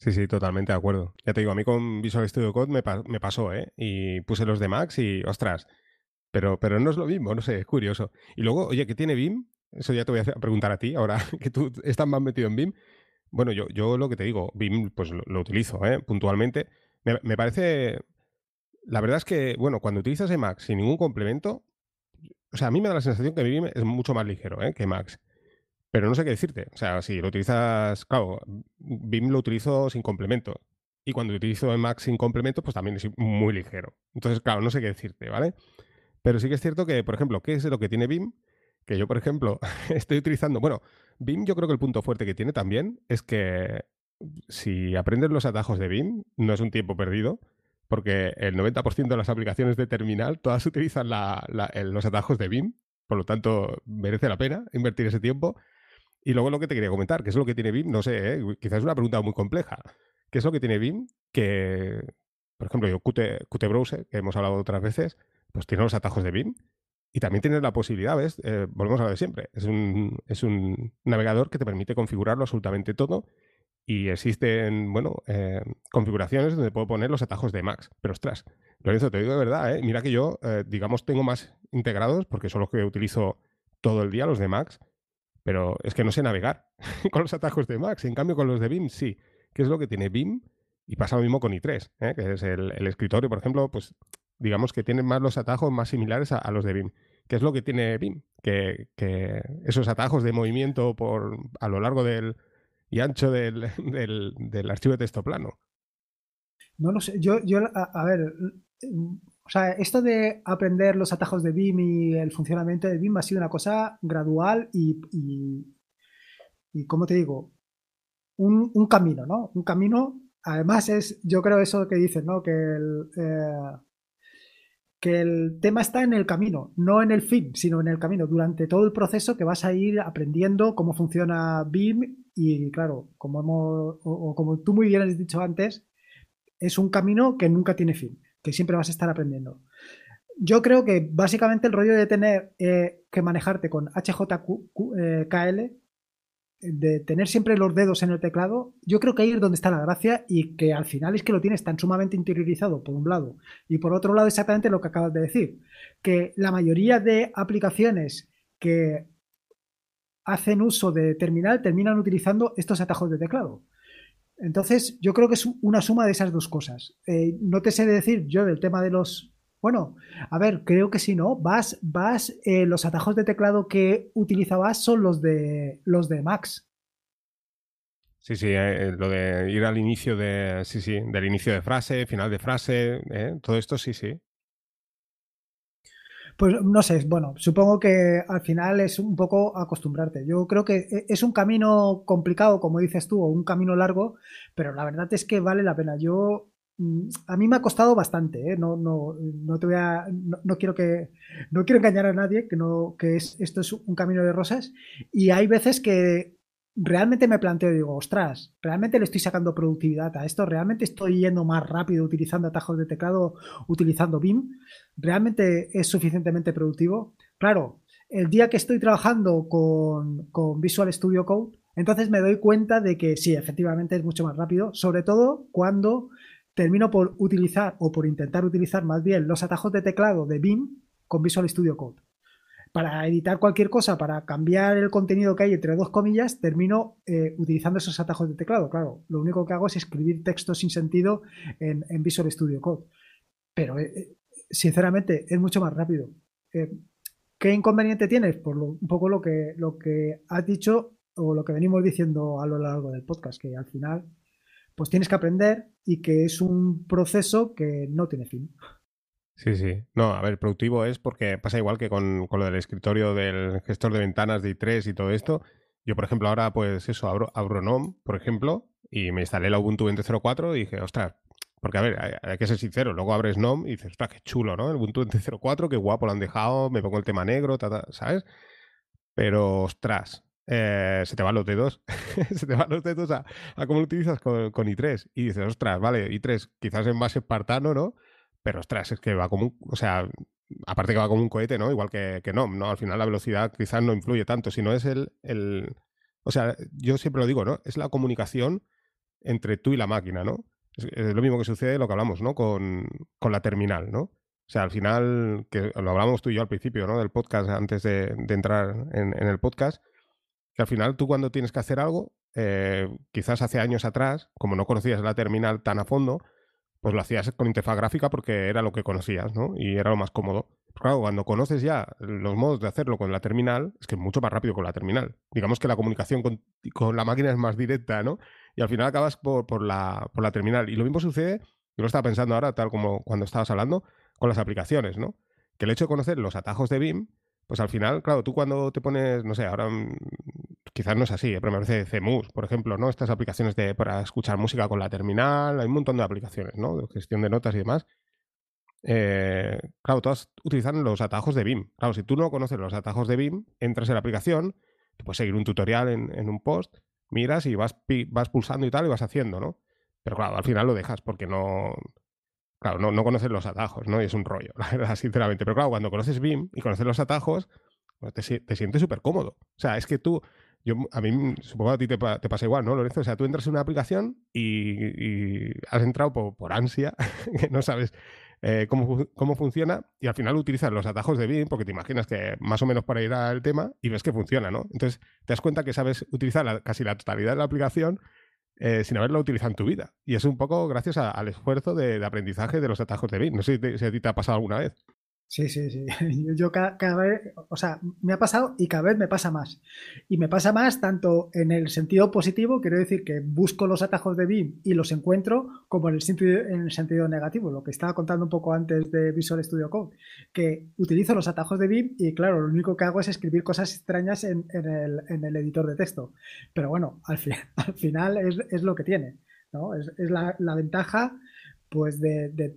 Sí, sí, totalmente de acuerdo. Ya te digo, a mí con Visual Studio Code me, pasó, ¿eh? Y puse los de Max y, ostras, pero, pero no es lo mismo, no sé, es curioso. Y luego, oye, ¿qué tiene BIM? Eso ya te voy a preguntar a ti, ahora que tú estás más metido en BIM. Bueno, yo, yo lo que te digo, BIM, pues lo, utilizo, ¿eh? Puntualmente. Me, parece... La verdad es que, bueno, cuando utilizas Emacs sin ningún complemento, o sea, a mí me da la sensación que BIM es mucho más ligero ¿eh? que Emacs. Pero no sé qué decirte. O sea, si lo utilizas, claro, BIM lo utilizo sin complemento. Y cuando utilizo Emacs sin complemento, pues también es muy ligero. Entonces, claro, no sé qué decirte, ¿vale? Pero sí que es cierto que, por ejemplo, ¿qué es lo que tiene BIM? Que yo, por ejemplo, estoy utilizando. Bueno, BIM, yo creo que el punto fuerte que tiene también es que si aprendes los atajos de BIM, no es un tiempo perdido, porque el 90% de las aplicaciones de terminal todas utilizan los atajos de BIM. Por lo tanto, merece la pena invertir ese tiempo. Y luego lo que te quería comentar, ¿qué es lo que tiene BIM? No sé, ¿eh? quizás es una pregunta muy compleja. ¿Qué es lo que tiene BIM? Que, por ejemplo, yo Qt, Browser, que hemos hablado otras veces, pues tiene los atajos de BIM. Y también tienes la posibilidad, ¿ves? Eh, volvemos a lo de siempre. Es un, es un navegador que te permite configurarlo absolutamente todo. Y existen, bueno, eh, configuraciones donde puedo poner los atajos de Max. Pero ostras, Lorenzo, te digo de verdad, ¿eh? Mira que yo, eh, digamos, tengo más integrados, porque son los que utilizo todo el día, los de Max pero es que no sé navegar con los atajos de Max. En cambio, con los de BIM sí. ¿Qué es lo que tiene BIM? Y pasa lo mismo con i3, ¿eh? que es el, escritorio, por ejemplo, pues digamos que tiene más los atajos más similares a, los de BIM. ¿Qué es lo que tiene BIM? Que, esos atajos de movimiento por a lo largo del y ancho del, archivo de texto plano. No lo sé. Yo, yo a ver, o sea, esto de aprender los atajos de BIM y el funcionamiento de BIM ha sido una cosa gradual y, y, como te digo, un, camino, ¿no? Un camino, además es, yo creo eso que dices, ¿no? Que el, eh, que el tema está en el camino, no en el fin, sino en el camino, durante todo el proceso que vas a ir aprendiendo cómo funciona BIM y claro, como, hemos, o como tú muy bien has dicho antes, es un camino que nunca tiene fin que siempre vas a estar aprendiendo. Yo creo que básicamente el rollo de tener eh, que manejarte con HJKL, eh, de tener siempre los dedos en el teclado, yo creo que ahí es donde está la gracia y que al final es que lo tienes tan sumamente interiorizado, por un lado, y por otro lado exactamente lo que acabas de decir, que la mayoría de aplicaciones que hacen uso de terminal terminan utilizando estos atajos de teclado. Entonces, yo creo que es una suma de esas dos cosas. Eh, no te sé decir yo del tema de los. Bueno, a ver, creo que si no. Vas, vas, eh, los atajos de teclado que utilizabas son los de los de Max. Sí, sí, eh, lo de ir al inicio de. Sí, sí, del inicio de frase, final de frase, todo esto sí, sí. Pues no sé, bueno, supongo que al final es un poco acostumbrarte. Yo creo que e, es un camino complicado, como dices tú, o un camino largo, pero la verdad es que vale la pena. Yo mm, a mí me ha costado bastante, ¿eh? no, no, no te voy a, no, quiero que, no quiero engañar a nadie, que no, que es, esto es un camino de rosas, y hay veces que realmente me planteo, digo, ostras, realmente le estoy sacando productividad a esto, realmente estoy yendo más rápido utilizando atajos de teclado, utilizando BIM, realmente es suficientemente productivo. Claro, el día que estoy trabajando con, con Visual Studio Code, entonces me doy cuenta de que sí, efectivamente es mucho más rápido, sobre todo cuando termino por utilizar o por intentar utilizar más bien los atajos de teclado de BIM con Visual Studio Code. Para editar cualquier cosa, para cambiar el contenido que hay entre dos comillas, termino eh, utilizando esos atajos de teclado. Claro, lo único que hago es escribir texto sin sentido en, Visual Studio Code. Pero, eh, eh, sinceramente, es mucho más rápido. ¿Qué inconveniente tienes? Por un poco lo que, lo que has dicho o lo que venimos diciendo a lo largo del podcast, que al final pues tienes que aprender y que es un proceso que no tiene fin. Sí, sí. No, a ver, productivo es porque pasa igual que con, lo del escritorio del gestor de ventanas de i3 y todo esto. Yo, por ejemplo, ahora pues eso, abro, abro NOM, por ejemplo, y me instalé la Ubuntu 20.04 y dije, ostras, porque a ver, hay, que ser sincero, luego abres NOM y dices, ostras, qué chulo, ¿no? El Ubuntu 20.04, qué guapo lo han dejado, me pongo el tema negro, ¿sabes? Pero, ostras, eh, se te van los dedos, se te van los dedos a, cómo lo utilizas con, i3. Y dices, ostras, vale, i3 quizás es más espartano, ¿no? Pero ostras, es que va como un, o sea, aparte que va como un cohete, ¿no? Igual que, que NOM, ¿no? Al final la velocidad quizás no influye tanto, sino es el, el, o sea, yo siempre lo digo, ¿no? Es la comunicación entre tú y la máquina, ¿no? Es, lo mismo que sucede lo que hablamos, ¿no? Con, con, la terminal, ¿no? O sea, al final, que lo hablamos tú y yo al principio, ¿no? Del podcast, antes de, de entrar en, en, el podcast, que al final tú cuando tienes que hacer algo, eh, quizás hace años atrás, como no conocías la terminal tan a fondo, pues lo hacías con interfaz gráfica porque era lo que conocías, ¿no? Y era lo más cómodo. claro, cuando conoces ya los modos de hacerlo con la terminal, es que es mucho más rápido con la terminal. Digamos que la comunicación con, la máquina es más directa, ¿no? Y al final acabas por, por, la, por la terminal. Y lo mismo sucede, yo lo estaba pensando ahora, tal como cuando estabas hablando, con las aplicaciones, ¿no? Que el hecho de conocer los atajos de BIM, pues al final, claro, tú cuando te pones, no sé, ahora quizás no es así, ¿eh? pero me parece CMUS, por ejemplo, ¿no? Estas aplicaciones de, para escuchar música con la terminal, hay un montón de aplicaciones, ¿no? De gestión de notas y demás. Eh, claro, todas utilizan los atajos de BIM. Claro, si tú no conoces los atajos de BIM, entras en la aplicación, te puedes seguir un tutorial en, un post, miras y vas, vas pulsando y tal y vas haciendo, ¿no? Pero claro, al final lo dejas porque no, claro, no, no conoces los atajos, ¿no? Y es un rollo, la verdad, sinceramente. Pero claro, cuando conoces BIM y conoces los atajos, pues te, te, sientes súper cómodo. O sea, es que tú, yo, a mí, supongo a ti te, pasa igual, ¿no, Lorenzo? O sea, tú entras en una aplicación y, has entrado por, ansia, que no sabes eh, cómo, cómo, funciona, y al final utilizas los atajos de BIM, porque te imaginas que más o menos para ir al tema, y ves que funciona, ¿no? Entonces, te das cuenta que sabes utilizar casi la totalidad de la aplicación eh, sin haberlo utilizado en tu vida. Y es un poco gracias al esfuerzo de, aprendizaje de los atajos de BIM. No sé si a ti te ha pasado alguna vez. Sí, sí, sí. Yo cada, vez, o sea, me ha pasado y cada vez me pasa más. Y me pasa más tanto en el sentido positivo, quiero decir que busco los atajos de BIM y los encuentro, como en el sentido, en el sentido negativo, lo que estaba contando un poco antes de Visual Studio Code, que utilizo los atajos de BIM y claro, lo único que hago es escribir cosas extrañas en, el, editor de texto. Pero bueno, al, al final es, lo que tiene, ¿no? Es, la, ventaja pues de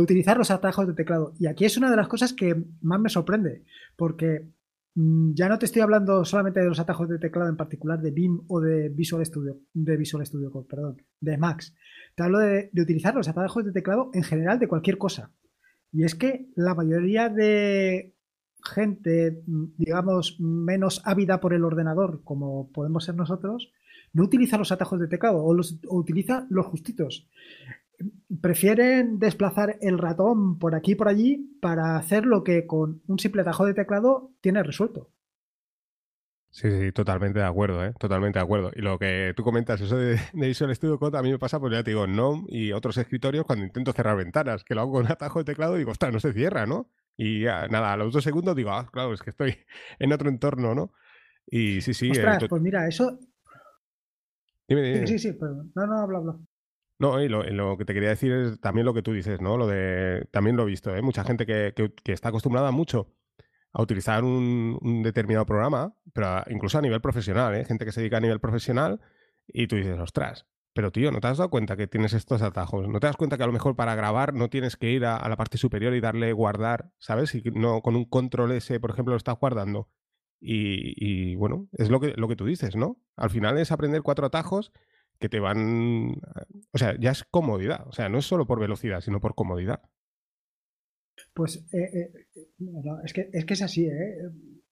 utilizar los atajos de teclado. Y aquí es una de las cosas que más me sorprende, porque mm, ya no te estoy hablando solamente de los atajos de teclado en particular de BIM o de Visual Studio, de Visual Studio Code, perdón, de Max. Te hablo de, utilizar los atajos de teclado en general de cualquier cosa. Y es que la mayoría de gente, mm, digamos, menos ávida por el ordenador, como podemos ser nosotros, no utiliza los atajos de teclado o, los, o utiliza los justitos prefieren desplazar el ratón por aquí y por allí para hacer lo que con un simple atajo de teclado tiene resuelto. Sí, sí, totalmente de acuerdo, ¿eh? totalmente de acuerdo. Y lo que tú comentas, eso de, Visual Studio Code, a mí me pasa, pues ya te digo, no y otros escritorios cuando intento cerrar ventanas, que lo hago con atajo de teclado y digo, ostras, no se cierra, ¿no? Y ya, nada, a los dos segundos digo, ah, claro, es que estoy en otro entorno, ¿no? Y sí, sí. Eh, ostras, pues mira, eso... Dime, dime. Sí, sí, sí, pero no, no, habla, habla. No, y lo, que te quería decir es también lo que tú dices, ¿no? Lo de, también lo he visto, ¿eh? Mucha gente que, está acostumbrada mucho a utilizar un, determinado programa, pero incluso a nivel profesional, ¿eh? Gente que se dedica a nivel profesional y tú dices, ostras, pero tío, ¿no te has dado cuenta que tienes estos atajos? ¿No te das cuenta que a lo mejor para grabar no tienes que ir a, a la parte superior y darle guardar, ¿sabes? Y no con un control S, por ejemplo, lo estás guardando Y, bueno, es lo que, lo que tú dices, ¿no? Al final es aprender cuatro atajos que te van... O sea, ya es comodidad. O sea, no es solo por velocidad, sino por comodidad. Pues eh, eh, es, que, es que es así, ¿eh?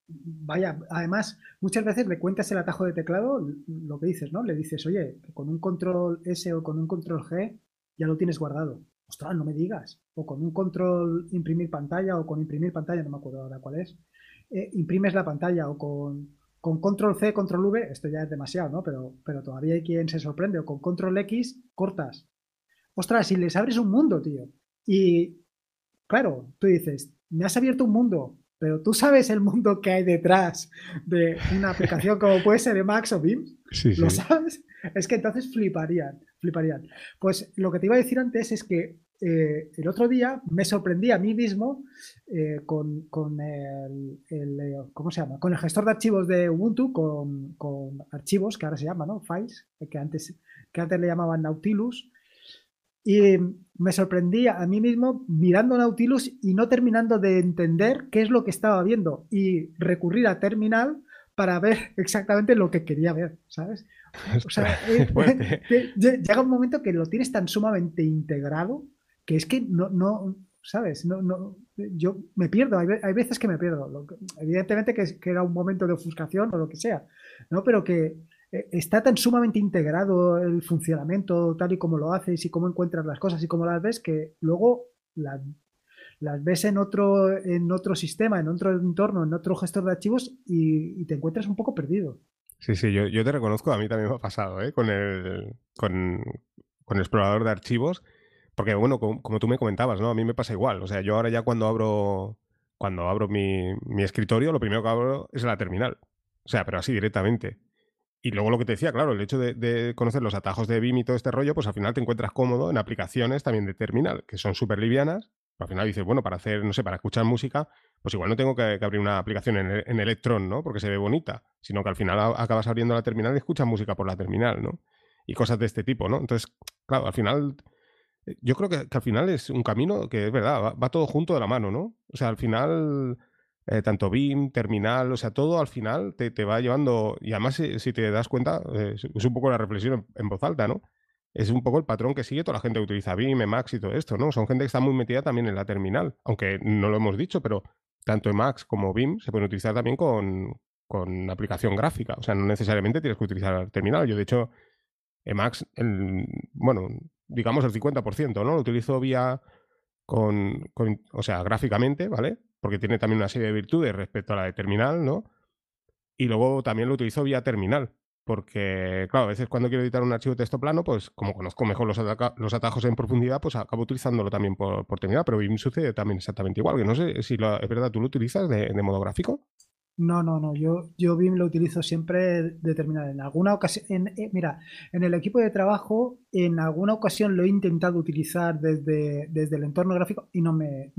Vaya, además, muchas veces le cuentas el atajo de teclado, lo que dices, ¿no? Le dices, oye, con un control S o con un control G ya lo tienes guardado. Ostras, no me digas. O con un control imprimir pantalla o con imprimir pantalla, no me acuerdo ahora cuál es. Eh, imprimes la pantalla o con, con control C, control V, esto ya es demasiado, ¿no? Pero, pero todavía hay quien se sorprende. O con control X, cortas. Ostras, si les abres un mundo, tío. Y claro, tú dices, me has abierto un mundo, pero tú sabes el mundo que hay detrás de una aplicación como puede ser Emacs o BIM. Sí, ¿Lo sabes? Es que entonces fliparían, fliparían. Pues lo que te iba a decir antes es que eh, el otro día me sorprendí a mí mismo eh, con, el, eh, ¿cómo se llama? Con el gestor de archivos de Ubuntu, con, con, archivos, que ahora se llama, ¿no? Files, que antes, que antes le llamaban Nautilus. Y me sorprendía a mí mismo mirando Nautilus y no terminando de entender qué es lo que estaba viendo y recurrir a terminal para ver exactamente lo que quería ver, ¿sabes? O sea, llega un momento que lo tienes tan sumamente integrado que es que no, no ¿sabes? No, no, yo me pierdo, hay, veces que me pierdo. Evidentemente que, que, era un momento de ofuscación o lo que sea, ¿no? Pero que, eh, está tan sumamente integrado el funcionamiento tal y como lo haces y cómo encuentras las cosas y cómo las ves que luego las, ves en otro, en otro sistema, en otro entorno, en otro gestor de archivos y, te encuentras un poco perdido. Sí, sí, yo, te reconozco, a mí también me ha pasado ¿eh? con, el, con, el explorador de archivos, porque bueno, como, tú me comentabas, ¿no? A mí me pasa igual, o sea, yo ahora ya cuando abro, cuando abro mi, mi escritorio, lo primero que abro es la terminal, o sea, pero así directamente. Y luego lo que te decía, claro, el hecho de, conocer los atajos de BIM y todo este rollo, pues al final te encuentras cómodo en aplicaciones también de terminal, que son súper livianas. Al final dices, bueno, para hacer, no sé, para escuchar música, pues igual no tengo que, abrir una aplicación en, en, Electron, ¿no? Porque se ve bonita, sino que al final acabas abriendo la terminal y escuchas música por la terminal, ¿no? Y cosas de este tipo, ¿no? Entonces, claro, al final, yo creo que, al final es un camino que es verdad, va todo junto de la mano, ¿no? O sea, al final eh, tanto BIM, terminal, o sea, todo al final te, te va llevando, y además si, te das cuenta, eh, es un poco la reflexión en, voz alta, ¿no? Es un poco el patrón que sigue toda la gente que utiliza BIM, Emacs y todo esto, ¿no? Son gente que está muy metida también en la terminal, aunque no lo hemos dicho, pero tanto Emacs como BIM se pueden utilizar también con, con aplicación gráfica, o sea, no necesariamente tienes que utilizar terminal. Yo, de hecho, Emacs, el, bueno, digamos el 50%, ¿no? Lo utilizo vía con, con, o sea, gráficamente, ¿vale? porque tiene también una serie de virtudes respecto a la de terminal, ¿no? Y luego también lo utilizo vía terminal, porque, claro, a veces cuando quiero editar un archivo de texto plano, pues como conozco mejor los, los atajos en profundidad, pues acabo utilizándolo también por, terminal, pero BIM sucede también exactamente igual, que no sé si es verdad, ¿tú lo utilizas de, modo gráfico? No, no, no. Yo, yo BIM lo utilizo siempre de terminal. En alguna ocasión, eh, mira, en el equipo de trabajo, en alguna ocasión lo he intentado utilizar desde, desde el entorno gráfico y no me,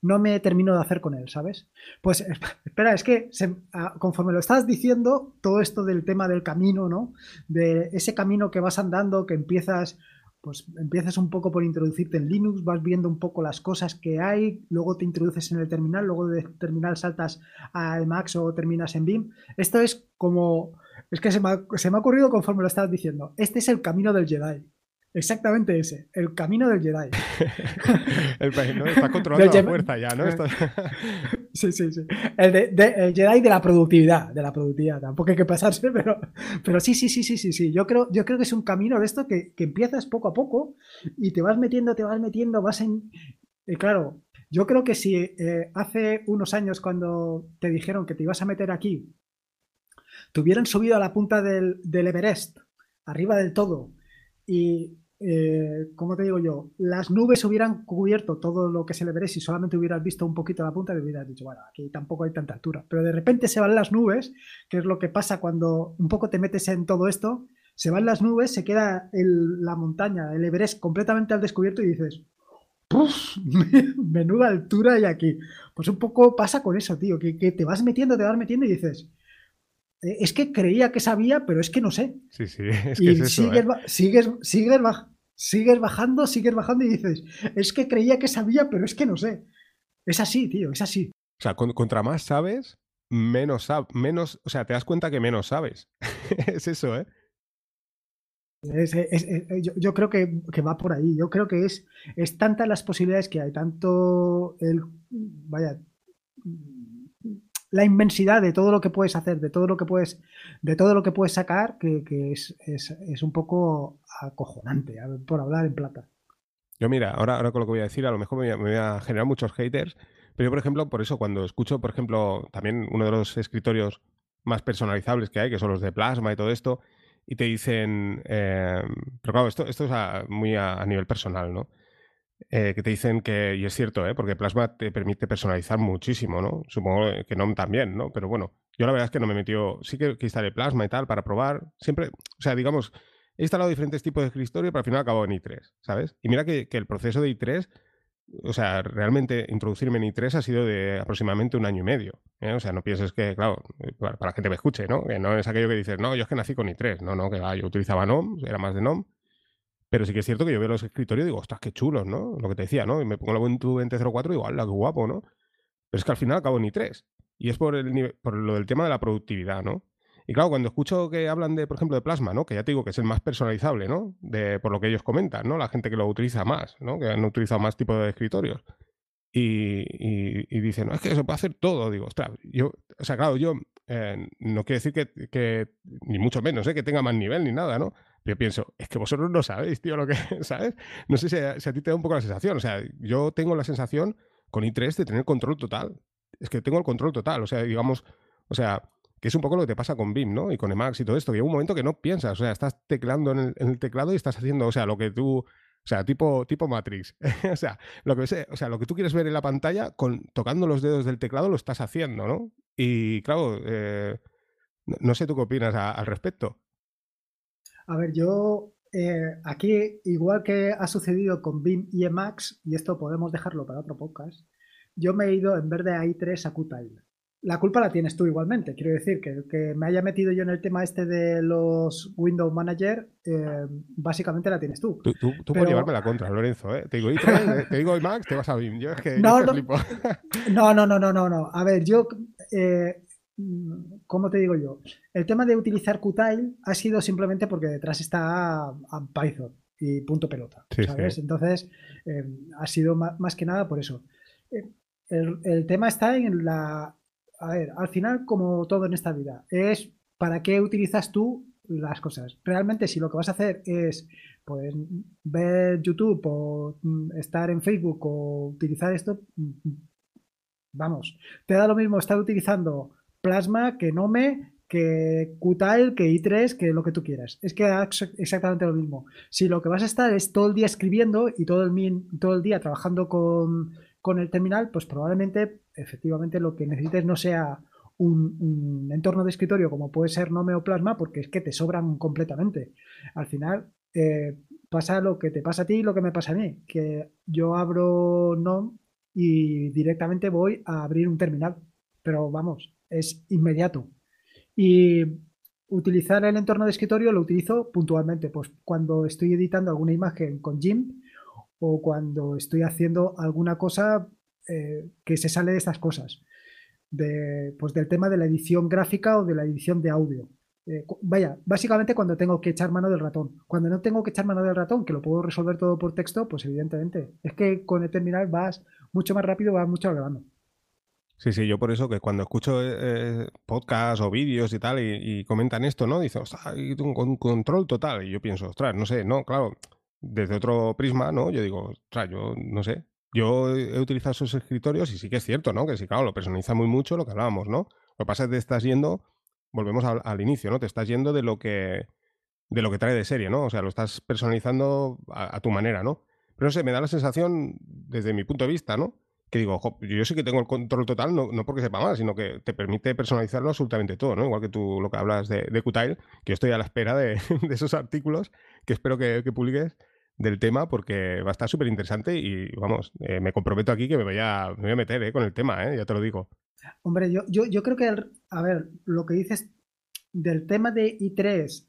no me termino de hacer con él, ¿sabes? Pues espera, es que ah, conforme lo estás diciendo, todo esto del tema del camino, ¿no? De ese camino que vas andando, que empiezas, pues empiezas un poco por introducirte en Linux, vas viendo un poco las cosas que hay, luego te introduces en el terminal, luego de terminal saltas a Emacs o terminas en BIM. Esto es como, es que se me se me ha ocurrido conforme lo estás diciendo. Este es el camino del Jedi. Exactamente ese, el camino del Jedi. el, ¿no? Está controlando la fuerza ya, ¿no? sí, sí, sí. El, de, Jedi de la productividad, de la productividad. Tampoco hay que pasarse, pero, pero sí, sí, sí, sí, sí, sí. Yo creo, yo creo que es un camino de esto que, que empiezas poco a poco y te vas metiendo, te vas metiendo, vas en... Y claro, yo creo que si eh, hace unos años cuando te dijeron que te ibas a meter aquí, te hubieran subido a la punta del, del Everest, arriba del todo, y eh, ¿cómo te digo yo? Las nubes hubieran cubierto todo lo que se le veré si solamente hubieras visto un poquito la punta, te hubieras dicho, bueno, aquí tampoco hay tanta altura. Pero de repente se van las nubes, que es lo que pasa cuando un poco te metes en todo esto, se van las nubes, se queda la montaña, el Everest completamente al descubierto y dices, ¡Puf! Menuda altura hay aquí. Pues un poco pasa con eso, tío, que, que te vas metiendo, te vas metiendo y dices, es que creía que sabía, pero es que no sé. Sí, sí, es que y es sigues, ¿eh? sigues, sigues, bajando, sigues bajando y dices, es que creía que sabía, pero es que no sé. Es así, tío, es así. O sea, contra más sabes, menos, menos, o sea, te das cuenta que menos sabes. es eso, ¿eh? yo, creo que, va por ahí. Yo creo que es, es tantas las posibilidades que hay, tanto el, vaya, la inmensidad de todo lo que puedes hacer, de todo lo que puedes, de todo lo que puedes sacar, que, es, es, un poco acojonante, por hablar en plata. Yo mira, ahora, ahora con lo que voy a decir, a lo mejor me voy a, generar muchos haters, pero yo, por ejemplo, por eso cuando escucho, por ejemplo, también uno de los escritorios más personalizables que hay, que son los de plasma y todo esto, y te dicen, eh, pero claro, esto, esto es muy a, nivel personal, ¿no? Eh, que te dicen que, y es cierto, ¿eh? porque Plasma te permite personalizar muchísimo, ¿no? Supongo que NOM también, ¿no? Pero bueno, yo la verdad es que no me he metido, sí que, que instalé Plasma y tal para probar, siempre, o sea, digamos, he instalado diferentes tipos de escritorio, pero al final acabo en i3, ¿sabes? Y mira que, que el proceso de i3 o sea, realmente introducirme en i3 ha sido de aproximadamente un año y medio. ¿eh? O sea, no pienses que, claro, para, la gente me escuche, ¿no? Que no es aquello que dices, no, yo es que nací con i3. No, no, que va, yo utilizaba NOM, era más de NOM. Pero sí que es cierto que yo veo los escritorios y digo, ostras, qué chulos, ¿no? Lo que te decía, ¿no? Y me pongo la Ubuntu 20.04 y digo, ¡hala, qué guapo, ¿no? Pero es que al final acabo en i3. Y es por, el, por lo del tema de la productividad, ¿no? Y claro, cuando escucho que hablan de, por ejemplo, de plasma, ¿no? Que ya te digo que es el más personalizable, ¿no? De, por lo que ellos comentan, ¿no? La gente que lo utiliza más, ¿no? Que han utilizado más tipos de escritorios. Y, y, dicen, no, es que se puede hacer todo. Digo, ostras, yo, o sea, claro, yo eh, no quiero decir que, que, ni mucho menos, ¿eh? que tenga más nivel ni nada, ¿no? Yo pienso, es que vosotros no sabéis, tío, lo que, ¿sabes? No sé si a, si a ti te da un poco la sensación. O sea, yo tengo la sensación con i3 de tener control total. Es que tengo el control total. O sea, digamos, o sea, que es un poco lo que te pasa con BIM, ¿no? Y con Emacs y todo esto, que hay un momento que no piensas, o sea, estás teclando en el, teclado y estás haciendo, o sea, lo que tú, o sea, tipo, tipo Matrix, o sea, lo que, o sea, lo que tú quieres ver en la pantalla, con, tocando los dedos del teclado lo estás haciendo, ¿no? Y claro, eh, no, sé tú qué opinas al respecto. A ver, yo eh, aquí, igual que ha sucedido con BIM y Emacs, y esto podemos dejarlo para otro podcast, yo me he ido en vez de i3 a Qtile la culpa la tienes tú igualmente. Quiero decir que que me haya metido yo en el tema este de los Windows Manager, eh, básicamente la tienes tú. Tú, tú, puedes llevarme la contra, Lorenzo. ¿eh? Te digo, te digo Max, te vas a BIM. Yo es que no, no, no, no, no, no, no, A ver, yo, eh, ¿cómo te digo yo? El tema de utilizar Qtile ha sido simplemente porque detrás está Python y punto pelota, ¿sabes? Entonces, eh, ha sido más, que nada por eso. El, el, tema está en la a ver, al final, como todo en esta vida, es para qué utilizas tú las cosas. Realmente, si lo que vas a hacer es pues ver YouTube o mm, estar en Facebook o utilizar esto, mm, vamos, te da lo mismo estar utilizando Plasma que Nome, que Qtile, que i3, que lo que tú quieras. Es que da exactamente lo mismo. Si lo que vas a estar es todo el día escribiendo y todo el, todo el día trabajando con, con el terminal, pues probablemente efectivamente lo que necesites no sea un, entorno de escritorio como puede ser Nome o Plasma, porque es que te sobran completamente. Al final eh, pasa lo que te pasa a ti y lo que me pasa a mí, que yo abro Nome y directamente voy a abrir un terminal, pero vamos, es inmediato. Y utilizar el entorno de escritorio lo utilizo puntualmente, pues cuando estoy editando alguna imagen con GIMP o cuando estoy haciendo alguna cosa eh, que se sale de estas cosas, de, pues del tema de la edición gráfica o de la edición de audio. Eh, vaya, básicamente cuando tengo que echar mano del ratón. Cuando no tengo que echar mano del ratón, que lo puedo resolver todo por texto, pues evidentemente. Es que con el terminal vas mucho más rápido, vas mucho grabando. Sí, sí, yo por eso que cuando escucho eh, podcasts o vídeos y tal y, comentan esto, ¿no? Dicen, ostras, hay un control total. Y yo pienso, ostras, no sé, no, claro, desde otro prisma, ¿no? Yo digo, ostras, yo no sé. Yo he utilizado esos escritorios y sí que es cierto, ¿no? Que sí, claro, lo personaliza muy mucho lo que hablábamos, ¿no? Lo que pasa es que te estás yendo, volvemos al, inicio, ¿no? Te estás yendo de lo que de lo que trae de serie, ¿no? O sea, lo estás personalizando a, tu manera, ¿no? Pero no sé, me da la sensación, desde mi punto de vista, ¿no? Que digo, yo sí que tengo el control total, no, no, porque sepa más, sino que te permite personalizarlo absolutamente todo, ¿no? Igual que tú lo que hablas de, de Qtile, que yo estoy a la espera de, esos artículos que espero que, que publiques del tema porque va a estar súper interesante y vamos, eh, me comprometo aquí que me voy a, me voy a meter eh, con el tema, eh, ya te lo digo. Hombre, yo, yo, yo creo que, a ver, lo que dices del tema de i3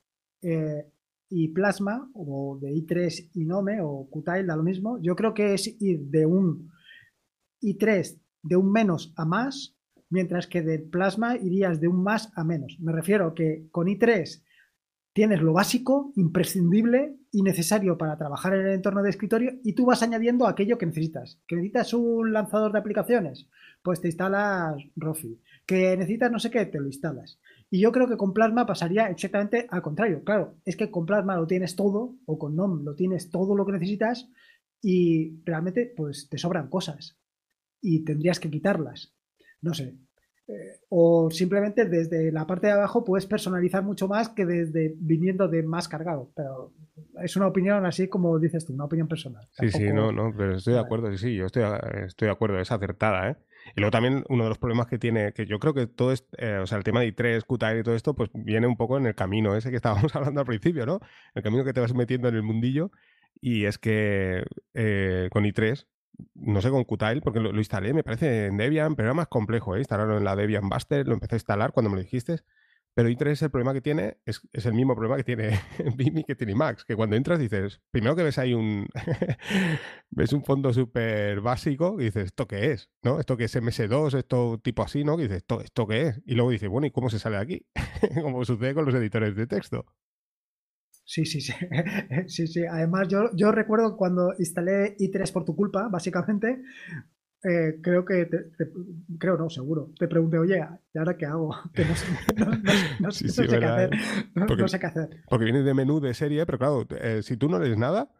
y Plasma, o de i3 y Nome, o Qtile, da lo mismo, yo creo que es ir de un i3 de un menos a más, mientras que de Plasma irías de un más a menos. Me refiero que con i3 tienes lo básico, imprescindible y necesario para trabajar en el entorno de escritorio y tú vas añadiendo aquello que necesitas. ¿Que necesitas un lanzador de aplicaciones? Pues te instalas Rofi. ¿Que necesitas no sé qué? Te lo instalas. Y yo creo que con Plasma pasaría exactamente al contrario. Claro, es que con Plasma lo tienes todo, o con NOM lo tienes todo lo que necesitas, y realmente pues te sobran cosas. Y tendrías que quitarlas. No sé. Eh, o simplemente desde la parte de abajo puedes personalizar mucho más que desde viniendo de más cargado. Pero es una opinión así como dices tú, una opinión personal. Sí, sí, no, no, pero estoy de acuerdo, sí, sí, yo estoy, estoy de acuerdo, es acertada, ¿eh? Y luego también uno de los problemas que tiene, que yo creo que todo es, eh, o sea, el tema de i3, Qtile y todo esto, pues viene un poco en el camino ese que estábamos hablando al principio, ¿no? El camino que te vas metiendo en el mundillo. Y es que eh, con i3, no sé con Qtile, porque lo, instalé, me parece en Debian, pero era más complejo, ¿eh? Instalarlo en la Debian Buster, lo empecé a instalar cuando me lo dijiste. Pero i3 el problema que tiene es, el mismo problema que tiene Vim y que tiene Max, que cuando entras dices, primero que ves ahí un ves un fondo súper básico y dices, ¿esto qué es? ¿No? ¿Esto que es MS2? ¿Esto tipo así? ¿No? Y dices, ¿esto, ¿esto qué es? Y luego dices, bueno, ¿y cómo se sale de aquí? Como sucede con los editores de texto. Sí, sí, sí. sí, sí. Además, yo, yo recuerdo cuando instalé i3 por tu culpa, básicamente, eh, creo que, creo no, seguro, te pregunté, oye, ¿y ahora qué hago? Que no sé, no, sé qué hacer. no sé qué hacer. Porque viene de menú de serie, pero claro, eh, si tú no lees nada,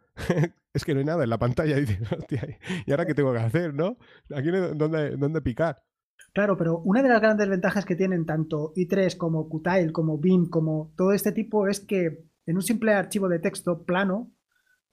es que no hay nada en la pantalla y dices, hostia, ¿y ahora qué tengo que hacer, no? Aquí dónde, dónde picar. Claro, pero una de las grandes ventajas que tienen tanto i3 como Qtile, como Vim, como todo este tipo es que en un simple archivo de texto plano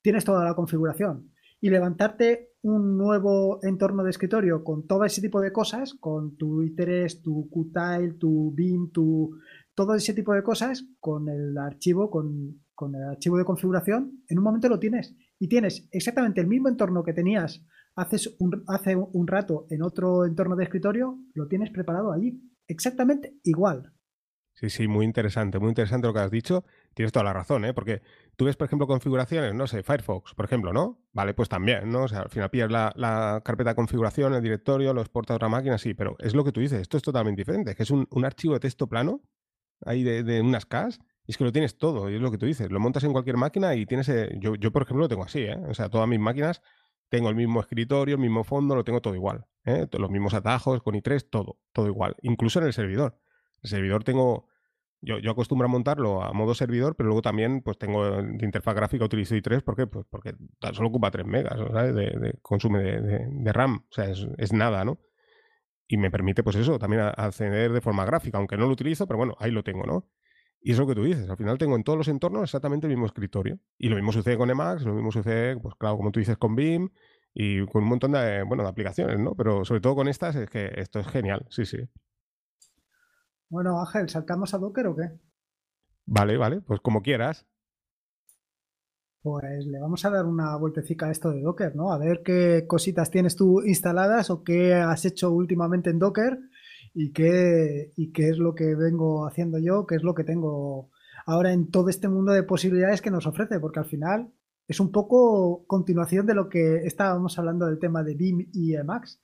tienes toda la configuración y levantarte un nuevo entorno de escritorio con todo ese tipo de cosas, con tu i3, tu Qtile, tu Vim, tu todo ese tipo de cosas, con el archivo, con, el archivo de configuración, en un momento lo tienes. Y tienes exactamente el mismo entorno que tenías hace un, hace un rato en otro entorno de escritorio, lo tienes preparado allí. Exactamente igual. Sí, sí, muy interesante, muy interesante lo que has dicho. Tienes toda la razón, ¿eh? Porque tú ves, por ejemplo, configuraciones, no sé, Firefox, por ejemplo, ¿no? Vale, pues también, ¿no? O sea, al final pillas la, carpeta de configuración, el directorio, lo exportas a otra máquina, sí, pero es lo que tú dices, esto es totalmente diferente, que es un, archivo de texto plano, ahí de, unas CAS, y es que lo tienes todo, y es lo que tú dices, lo montas en cualquier máquina y tienes, eh, yo, yo por ejemplo lo tengo así, ¿eh? O sea, todas mis máquinas tengo el mismo escritorio, el mismo fondo, lo tengo todo igual, ¿eh? Los mismos atajos con i3, todo, todo igual, incluso en el servidor. El servidor tengo yo, yo, acostumbro a montarlo a modo servidor, pero luego también pues tengo de interfaz gráfica utilizo i3 ¿por qué? Pues porque solo ocupa 3 megas. De, de de, RAM. O sea, es, nada, ¿no? Y me permite, pues eso, también acceder de forma gráfica, aunque no lo utilizo, pero bueno, ahí lo tengo, ¿no? Y es lo que tú dices, al final tengo en todos los entornos exactamente el mismo escritorio. Y lo mismo sucede con Emacs, lo mismo sucede, pues claro, como tú dices, con BIM y con un montón de, bueno, de aplicaciones, ¿no? Pero sobre todo con estas es que esto es genial, sí, sí. Bueno, Ángel, ¿saltamos a Docker o qué? Vale, vale, pues como quieras. Pues le vamos a dar una vueltecita a esto de Docker, ¿no? A ver qué cositas tienes tú instaladas o qué has hecho últimamente en Docker y qué, y qué es lo que vengo haciendo yo, qué es lo que tengo ahora en todo este mundo de posibilidades que nos ofrece, porque al final es un poco continuación de lo que estábamos hablando del tema de BIM y Emacs.